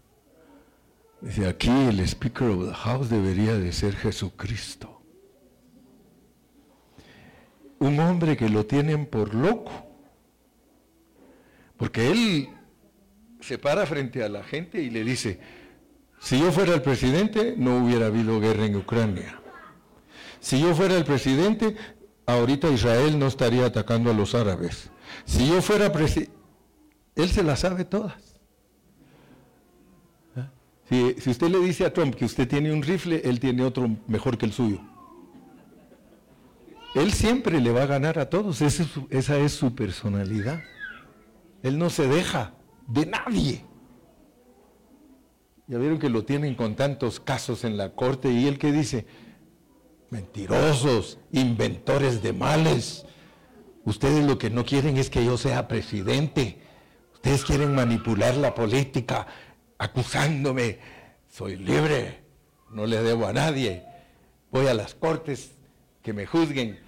Speaker 2: Dice, aquí el Speaker of the House debería de ser Jesucristo. Un hombre que lo tienen por loco. Porque él se para frente a la gente y le dice, si yo fuera el presidente no hubiera habido guerra en Ucrania. Si yo fuera el presidente, ahorita Israel no estaría atacando a los árabes. Si yo fuera presidente, él se las sabe todas. Si, usted le dice a Trump que usted tiene un rifle, él tiene otro mejor que el suyo. Él siempre le va a ganar a todos, esa es su, personalidad. Él no se deja de nadie. Ya vieron que lo tienen con tantos casos en la corte y él que dice, mentirosos, inventores de males. Ustedes lo que no quieren es que yo sea presidente. Ustedes quieren manipular la política acusándome. Soy libre, no le debo a nadie. Voy a las cortes que me juzguen.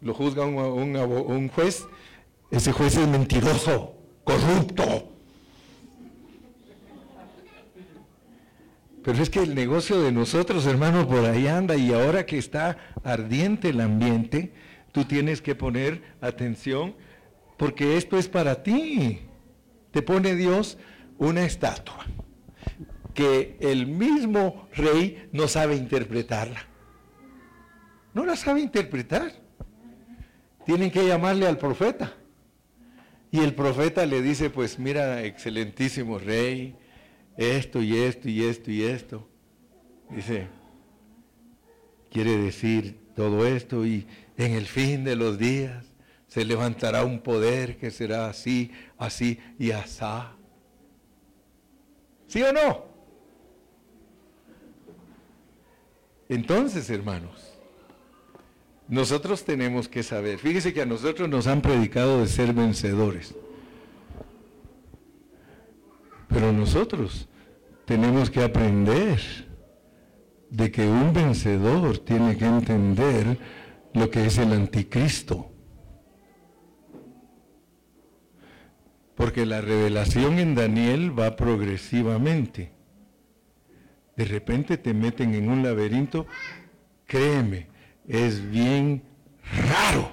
Speaker 2: Lo juzga un, juez. Ese juez es mentiroso, corrupto. Pero es que el negocio de nosotros, hermano, por ahí anda y ahora que está ardiente el ambiente, tú tienes que poner atención porque esto es para ti. Te pone Dios una estatua que el mismo rey no sabe interpretarla. No la sabe interpretar. Tienen que llamarle al profeta. Y el profeta le dice, pues mira, excelentísimo rey, esto y esto y esto y esto. Dice, quiere decir todo esto y en el fin de los días se levantará un poder que será así, así y asá. ¿Sí o no? Entonces, hermanos, nosotros tenemos que saber, fíjese que a nosotros nos han predicado de ser vencedores, pero nosotros tenemos que aprender de que un vencedor tiene que entender lo que es el anticristo. Porque la revelación en Daniel va progresivamente. De repente te meten en un laberinto, créeme, es bien raro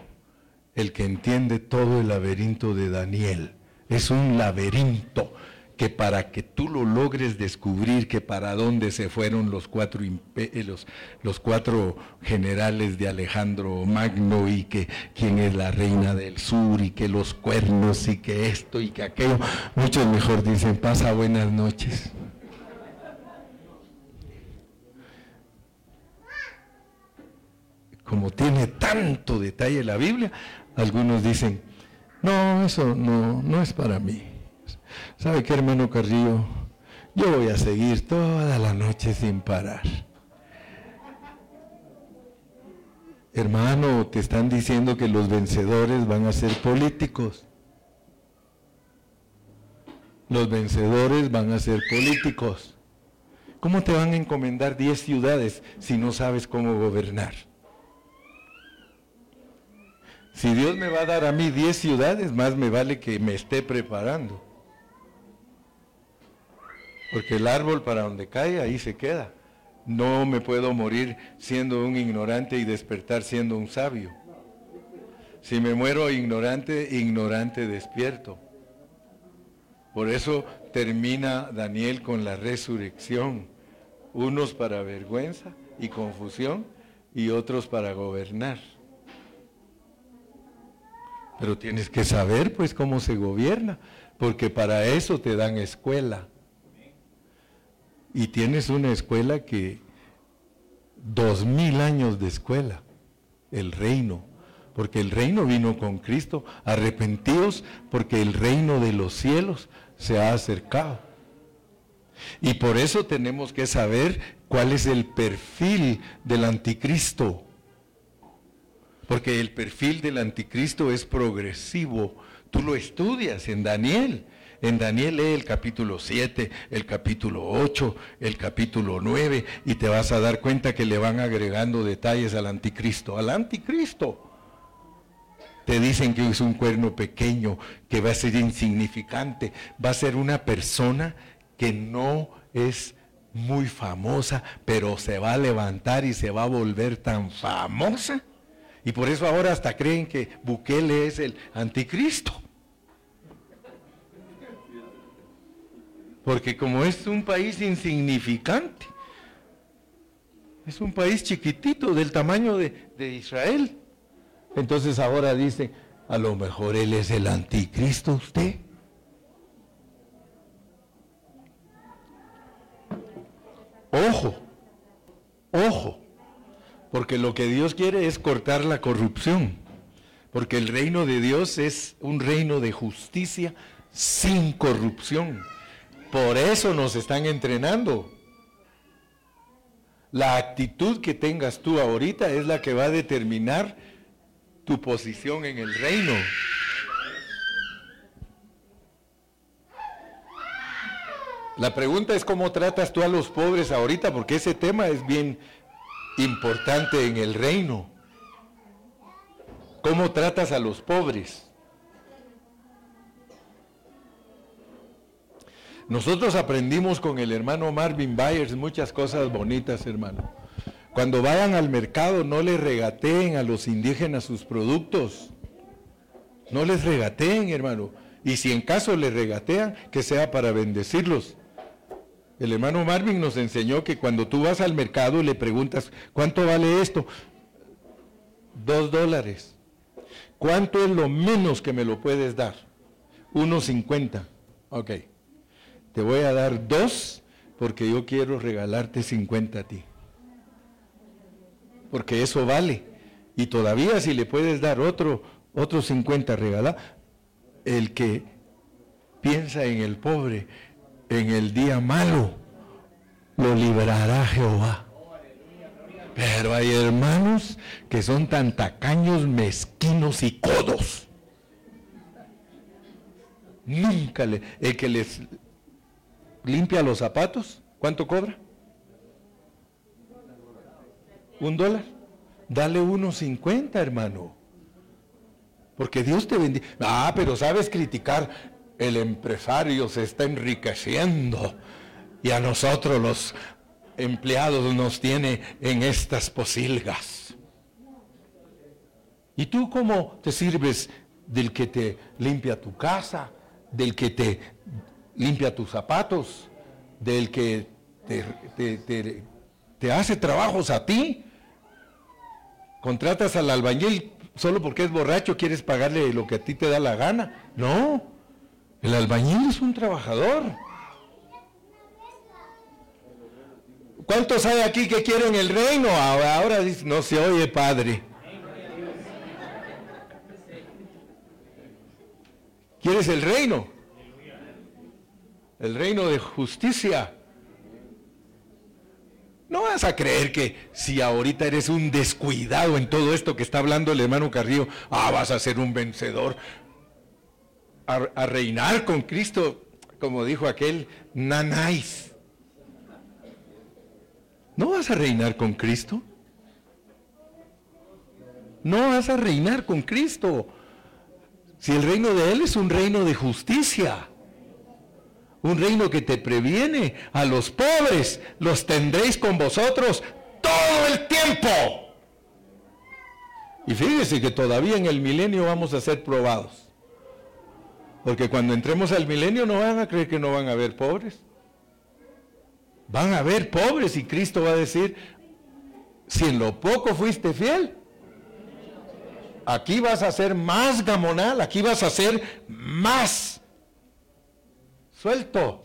Speaker 2: el que entiende todo el laberinto de Daniel. Es un laberinto que para que tú lo logres descubrir que para dónde se fueron los cuatro, eh, los, los cuatro generales de Alejandro Magno y que quién es la reina del sur y que los cuernos y que esto y que aquello, muchos mejor dicen pasa buenas noches. Como tiene tanto detalle la Biblia, algunos dicen, no, eso no, no es para mí. ¿Sabe qué, hermano Carrillo? Yo voy a seguir toda la noche sin parar. Hermano, te están diciendo que los vencedores van a ser políticos. Los vencedores van a ser políticos. ¿Cómo te van a encomendar 10 ciudades si no sabes cómo gobernar? Si Dios me va a dar a mí 10 ciudades, más me vale que me esté preparando. Porque el árbol para donde cae, ahí se queda. No me puedo morir siendo un ignorante y despertar siendo un sabio. Si me muero ignorante, ignorante despierto. Por eso termina Daniel con la resurrección. Unos para vergüenza y confusión y otros para gobernar. Pero tienes que saber pues cómo se gobierna, porque para eso te dan escuela. Y tienes una escuela que, dos mil años de escuela, el reino, porque el reino vino con Cristo, arrepentidos porque el reino de los cielos se ha acercado. Y por eso tenemos que saber cuál es el perfil del anticristo. Porque el perfil del anticristo es progresivo. Tú lo estudias en Daniel. En Daniel lee el capítulo 7, el capítulo 8, el capítulo 9 y te vas a dar cuenta que le van agregando detalles al anticristo. Al anticristo. Te dicen que es un cuerno pequeño, que va a ser insignificante, va a ser una persona que no es muy famosa, pero se va a levantar y se va a volver tan famosa. Y por eso ahora hasta creen que Bukele es el anticristo. Porque como es un país insignificante, es un país chiquitito del tamaño de, Israel. Entonces ahora dice, a lo mejor él es el anticristo usted. Ojo, ojo, porque lo que Dios quiere es cortar la corrupción, porque el reino de Dios es un reino de justicia sin corrupción. Por eso nos están entrenando. La actitud que tengas tú ahorita es la que va a determinar tu posición en el reino. La pregunta es cómo tratas tú a los pobres ahorita, porque ese tema es bien importante en el reino. ¿Cómo tratas a los pobres? Nosotros aprendimos con el hermano Marvin Byers muchas cosas bonitas, hermano. Cuando vayan al mercado no les regateen a los indígenas sus productos. No les regateen, hermano. Y si en caso les regatean, que sea para bendecirlos. El hermano Marvin nos enseñó que cuando tú vas al mercado y le preguntas, ¿cuánto vale esto? Dos dólares. ¿Cuánto es lo menos que me lo puedes dar? Uno cincuenta. Ok. Te voy a dar dos porque yo quiero regalarte cincuenta a ti. Porque eso vale. Y todavía si le puedes dar otro, otro 50 regala, el que piensa en el pobre en el día malo lo librará Jehová. Pero hay hermanos que son tan tacaños, mezquinos y codos. Nunca le, el que les limpia los zapatos, ¿cuánto cobra? ¿Un dólar? Dale unos cincuenta, hermano. Porque Dios te bendiga. Ah, pero sabes criticar el empresario se está enriqueciendo y a nosotros los empleados nos tiene en estas posilgas. ¿Y tú cómo te sirves del que te limpia tu casa, del que te limpia tus zapatos, del que te, hace trabajos a ti? Contratas al albañil solo porque es borracho, quieres pagarle lo que a ti te da la gana. No, el albañil es un trabajador. ¿Cuántos hay aquí que quieren el reino? Ahora, no se oye, Padre. ¿Quieres el reino? El reino de justicia. No vas a creer que si ahorita eres un descuidado en todo esto que está hablando el hermano Carrillo, ah, vas a ser un vencedor a, reinar con Cristo, como dijo aquel, nanáis. ¿No vas a reinar con Cristo? No vas a reinar con Cristo. Si el reino de Él es un reino de justicia, un reino que te previene a los pobres, los tendréis con vosotros todo el tiempo. Y fíjese que todavía en el milenio vamos a ser probados. Porque cuando entremos al milenio no van a creer que no van a haber pobres. Van a haber pobres y Cristo va a decir, si en lo poco fuiste fiel, aquí vas a ser más gamonal, aquí vas a ser más suelto.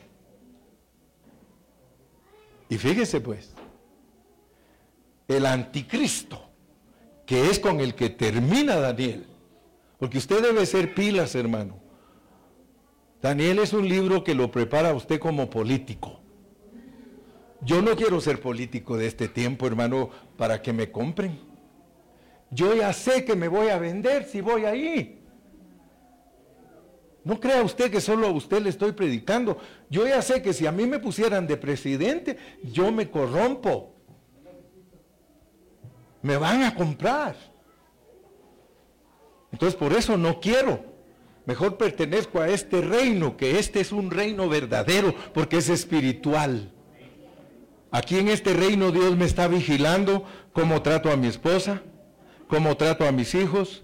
Speaker 2: Y fíjese pues, el anticristo, que es con el que termina Daniel, porque usted debe ser pilas, hermano. Daniel es un libro que lo prepara usted como político. Yo no quiero ser político de este tiempo, hermano, para que me compren. Yo ya sé que me voy a vender si voy ahí. No crea usted que solo a usted le estoy predicando. Yo ya sé que si a mí me pusieran de presidente, yo me corrompo. Me van a comprar. Entonces por eso no quiero. Mejor pertenezco a este reino, que este es un reino verdadero, porque es espiritual. Aquí en este reino Dios me está vigilando cómo trato a mi esposa, cómo trato a mis hijos,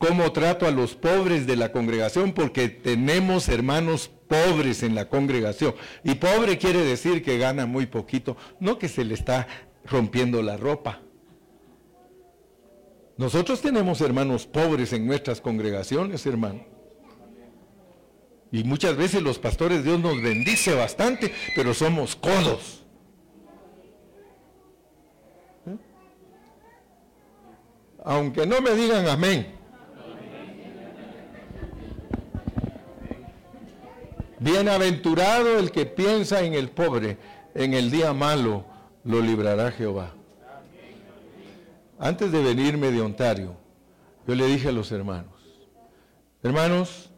Speaker 2: cómo trato a los pobres de la congregación, porque tenemos hermanos pobres en la congregación. Y pobre quiere decir que gana muy poquito, no que se le está rompiendo la ropa. Nosotros tenemos hermanos pobres en nuestras congregaciones, hermano. Y muchas veces los pastores Dios nos bendice bastante, pero somos codos. ¿Eh? Aunque no me digan amén. Bienaventurado el que piensa en el pobre, en el día malo lo librará Jehová. Antes de venirme de Ontario, yo le dije a los hermanos, hermanos,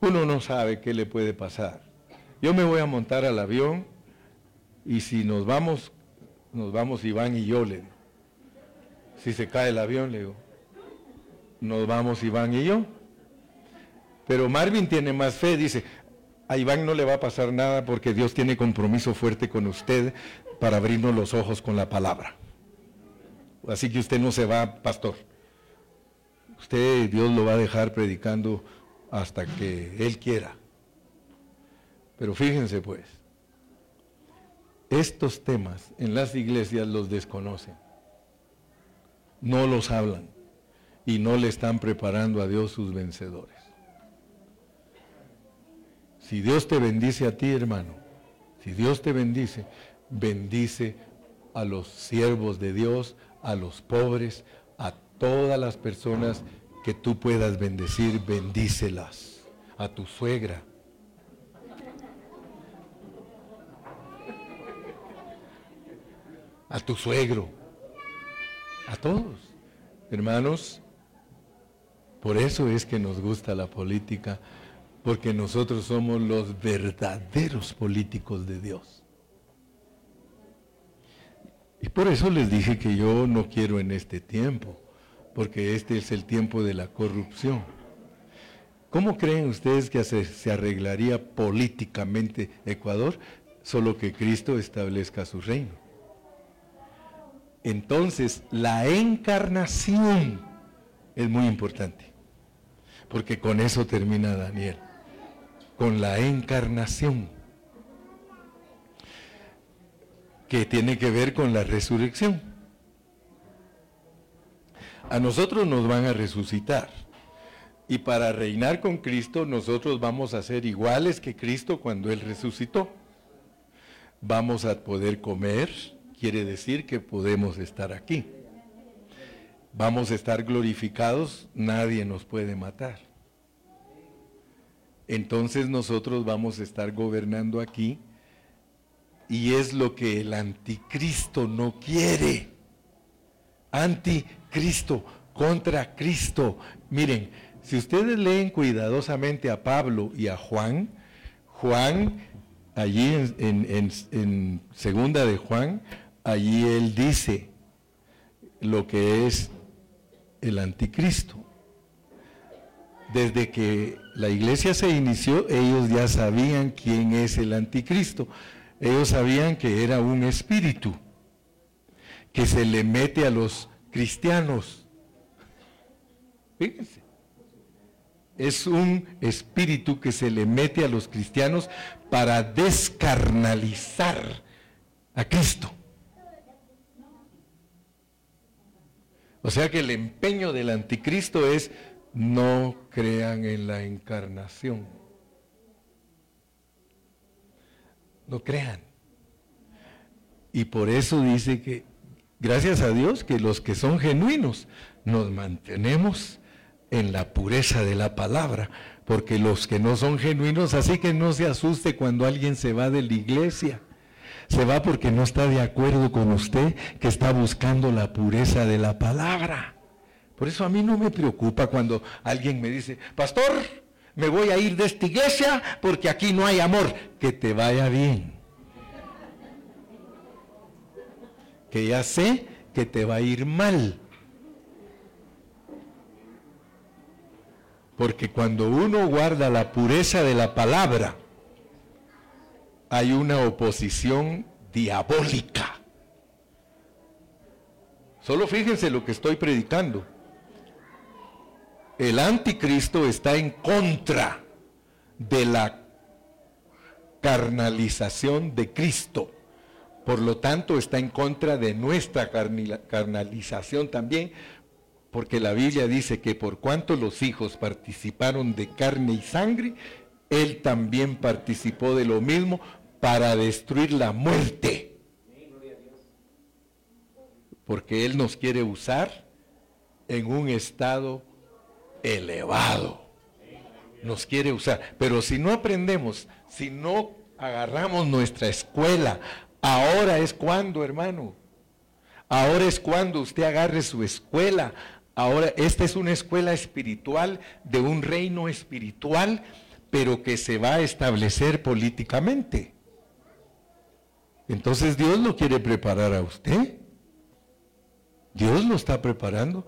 Speaker 2: uno no sabe qué le puede pasar. Yo me voy a montar al avión y si nos vamos, nos vamos Iván y yo, le digo. Si se cae el avión, le digo, nos vamos Iván y yo. Pero Marvin tiene más fe, dice, a Iván no le va a pasar nada porque Dios tiene compromiso fuerte con usted para abrirnos los ojos con la palabra. Así que usted no se va, pastor. Usted, Dios lo va a dejar predicando hasta que Él quiera. Pero fíjense pues, estos temas en las iglesias los desconocen, no los hablan y no le están preparando a Dios sus vencedores. Si Dios te bendice a ti, hermano, si Dios te bendice, bendice a los siervos de Dios, a los pobres, a todas las personas que tú puedas bendecir, bendícelas. A tu suegra. A tu suegro. A todos. Hermanos, por eso es que nos gusta la política, porque nosotros somos los verdaderos políticos de Dios. Y por eso les dije que yo no quiero en este tiempo porque este es el tiempo de la corrupción. ¿Cómo creen ustedes que se, arreglaría políticamente Ecuador? Solo que Cristo establezca su reino. Entonces, la encarnación es muy importante, porque con eso termina Daniel, con la encarnación, que tiene que ver con la resurrección a nosotros nos van a resucitar. Y para reinar con Cristo nosotros vamos a ser iguales que Cristo cuando Él resucitó. Vamos a poder comer, quiere decir que podemos estar aquí. Vamos a estar glorificados, nadie nos puede matar. Entonces nosotros vamos a estar gobernando aquí y es lo que el anticristo no quiere. Anti Cristo, contra Cristo. Miren, si ustedes leen cuidadosamente a Pablo y a Juan, Juan, allí en, segunda de Juan, allí él dice lo que es el anticristo. Desde que la iglesia se inició, ellos ya sabían quién es el anticristo. Ellos sabían que era un espíritu que se le mete a los cristianos. Fíjense. Es un espíritu que se le mete a los cristianos para descarnalizar a Cristo. O sea que el empeño del anticristo es no crean en la encarnación. No crean. Y por eso dice que Gracias a Dios que los que son genuinos nos mantenemos en la pureza de la palabra, porque los que no son genuinos, así que no se asuste cuando alguien se va de la iglesia. Se va porque no está de acuerdo con usted, que está buscando la pureza de la palabra. Por eso a mí no me preocupa cuando alguien me dice, pastor, me voy a ir de esta iglesia porque aquí no hay amor. Que te vaya bien. Que ya sé que te va a ir mal. Porque cuando uno guarda la pureza de la palabra, hay una oposición diabólica. Solo fíjense lo que estoy predicando. El anticristo está en contra de la carnalización de Cristo. Por lo tanto, está en contra de nuestra carnalización también, porque la Biblia dice que por cuanto los hijos participaron de carne y sangre, Él también participó de lo mismo para destruir la muerte. Porque Él nos quiere usar en un estado elevado. Nos quiere usar. Pero si no aprendemos, si no agarramos nuestra escuela, ahora es cuando, hermano. Ahora es cuando usted agarre su escuela. Ahora, esta es una escuela espiritual de un reino espiritual, pero que se va a establecer políticamente. Entonces Dios lo quiere preparar a usted. Dios lo está preparando.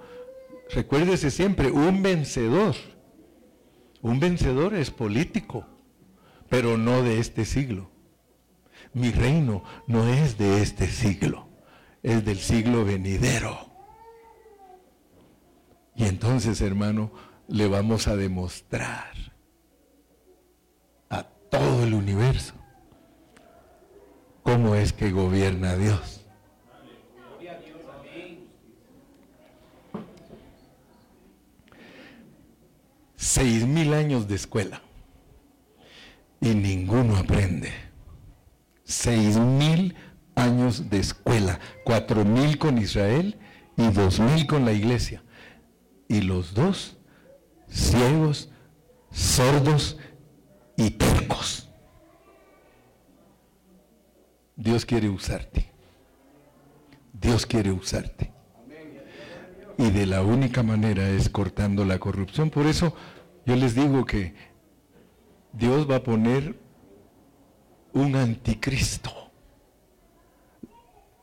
Speaker 2: Recuérdese siempre, un vencedor. Un vencedor es político, pero no de este siglo. Mi reino no es de este siglo, es del siglo venidero. Y entonces, hermano, le vamos a demostrar a todo el universo cómo es que gobierna Dios. Seis mil años de escuela y ninguno aprende. Seis mil años de escuela, cuatro mil con Israel y dos mil con la iglesia. Y los dos ciegos, sordos y tercos. Dios quiere usarte. Dios quiere usarte. Y de la única manera es cortando la corrupción. Por eso yo les digo que Dios va a poner un anticristo.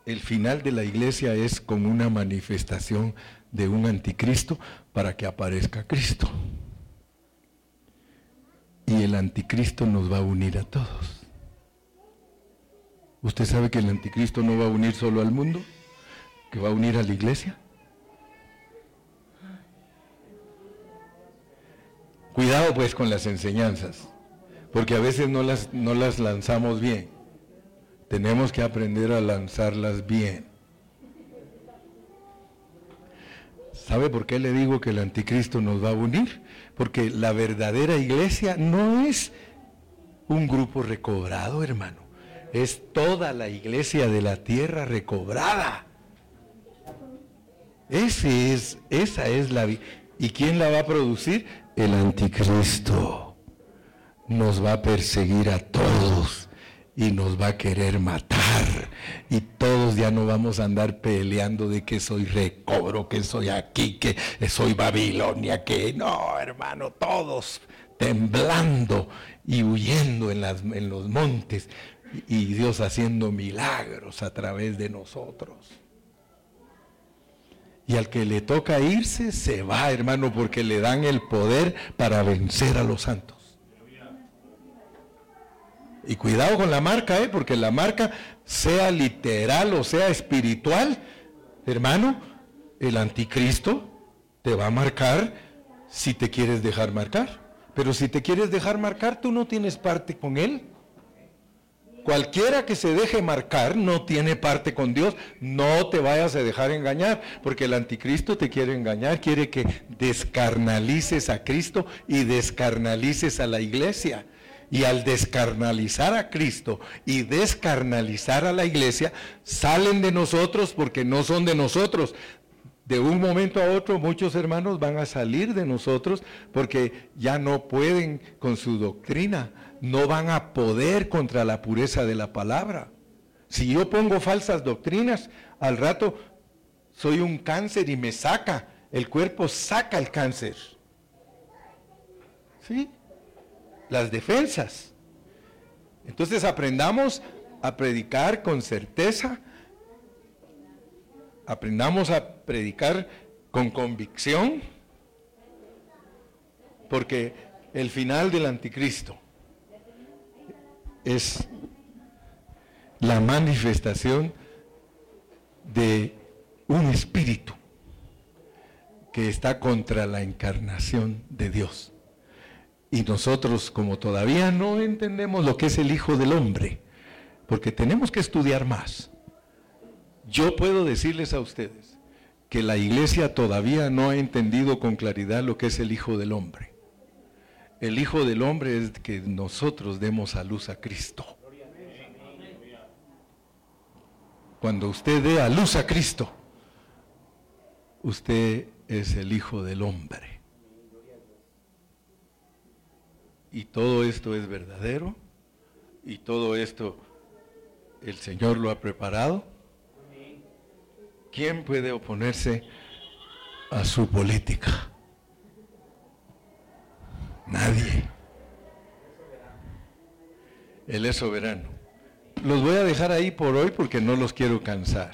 Speaker 2: El final de la iglesia es como una manifestación de un anticristo para que aparezca Cristo. Y el anticristo nos va a unir a todos. ¿Usted sabe que el anticristo no va a unir solo al mundo? ¿Que va a unir a la iglesia? Cuidado pues con las enseñanzas, porque a veces no las, no las lanzamos bien. Tenemos que aprender a lanzarlas bien. ¿Sabe por qué le digo que el anticristo nos va a unir? Porque la verdadera iglesia no es un grupo recobrado, hermano es toda la iglesia de la tierra recobrada. Ese es, esa es la ¿Y quién la va a producir? El anticristo. Nos va a perseguir a todos y nos va a querer matar. Y todos ya no vamos a andar peleando de que soy recobro, que soy aquí, que soy Babilonia, que no, hermano, todos temblando y huyendo en, las, en los montes y Dios haciendo milagros a través de nosotros. Y al que le toca irse, se va, hermano, porque le dan el poder para vencer a los santos. Y cuidado con la marca, ¿eh? porque la marca, sea literal o sea espiritual, hermano, el anticristo te va a marcar si te quieres dejar marcar. Pero si te quieres dejar marcar, tú no tienes parte con él. Cualquiera que se deje marcar no tiene parte con Dios. No te vayas a dejar engañar, porque el anticristo te quiere engañar, quiere que descarnalices a Cristo y descarnalices a la iglesia. Y al descarnalizar a Cristo y descarnalizar a la iglesia, salen de nosotros porque no son de nosotros. De un momento a otro muchos hermanos van a salir de nosotros porque ya no pueden con su doctrina no van a poder contra la pureza de la palabra. Si yo pongo falsas doctrinas, al rato soy un cáncer y me saca, el cuerpo saca el cáncer. ¿Sí? las defensas. Entonces aprendamos a predicar con certeza, aprendamos a predicar con convicción, porque el final del anticristo es la manifestación de un espíritu que está contra la encarnación de Dios. Y nosotros, como todavía no entendemos lo que es el Hijo del Hombre, porque tenemos que estudiar más, yo puedo decirles a ustedes que la iglesia todavía no ha entendido con claridad lo que es el Hijo del Hombre. El Hijo del Hombre es que nosotros demos a luz a Cristo. Cuando usted dé a luz a Cristo, usted es el Hijo del Hombre. Y todo esto es verdadero. Y todo esto el Señor lo ha preparado. ¿Quién puede oponerse a su política? Nadie. Él es soberano. Los voy a dejar ahí por hoy porque no los quiero cansar.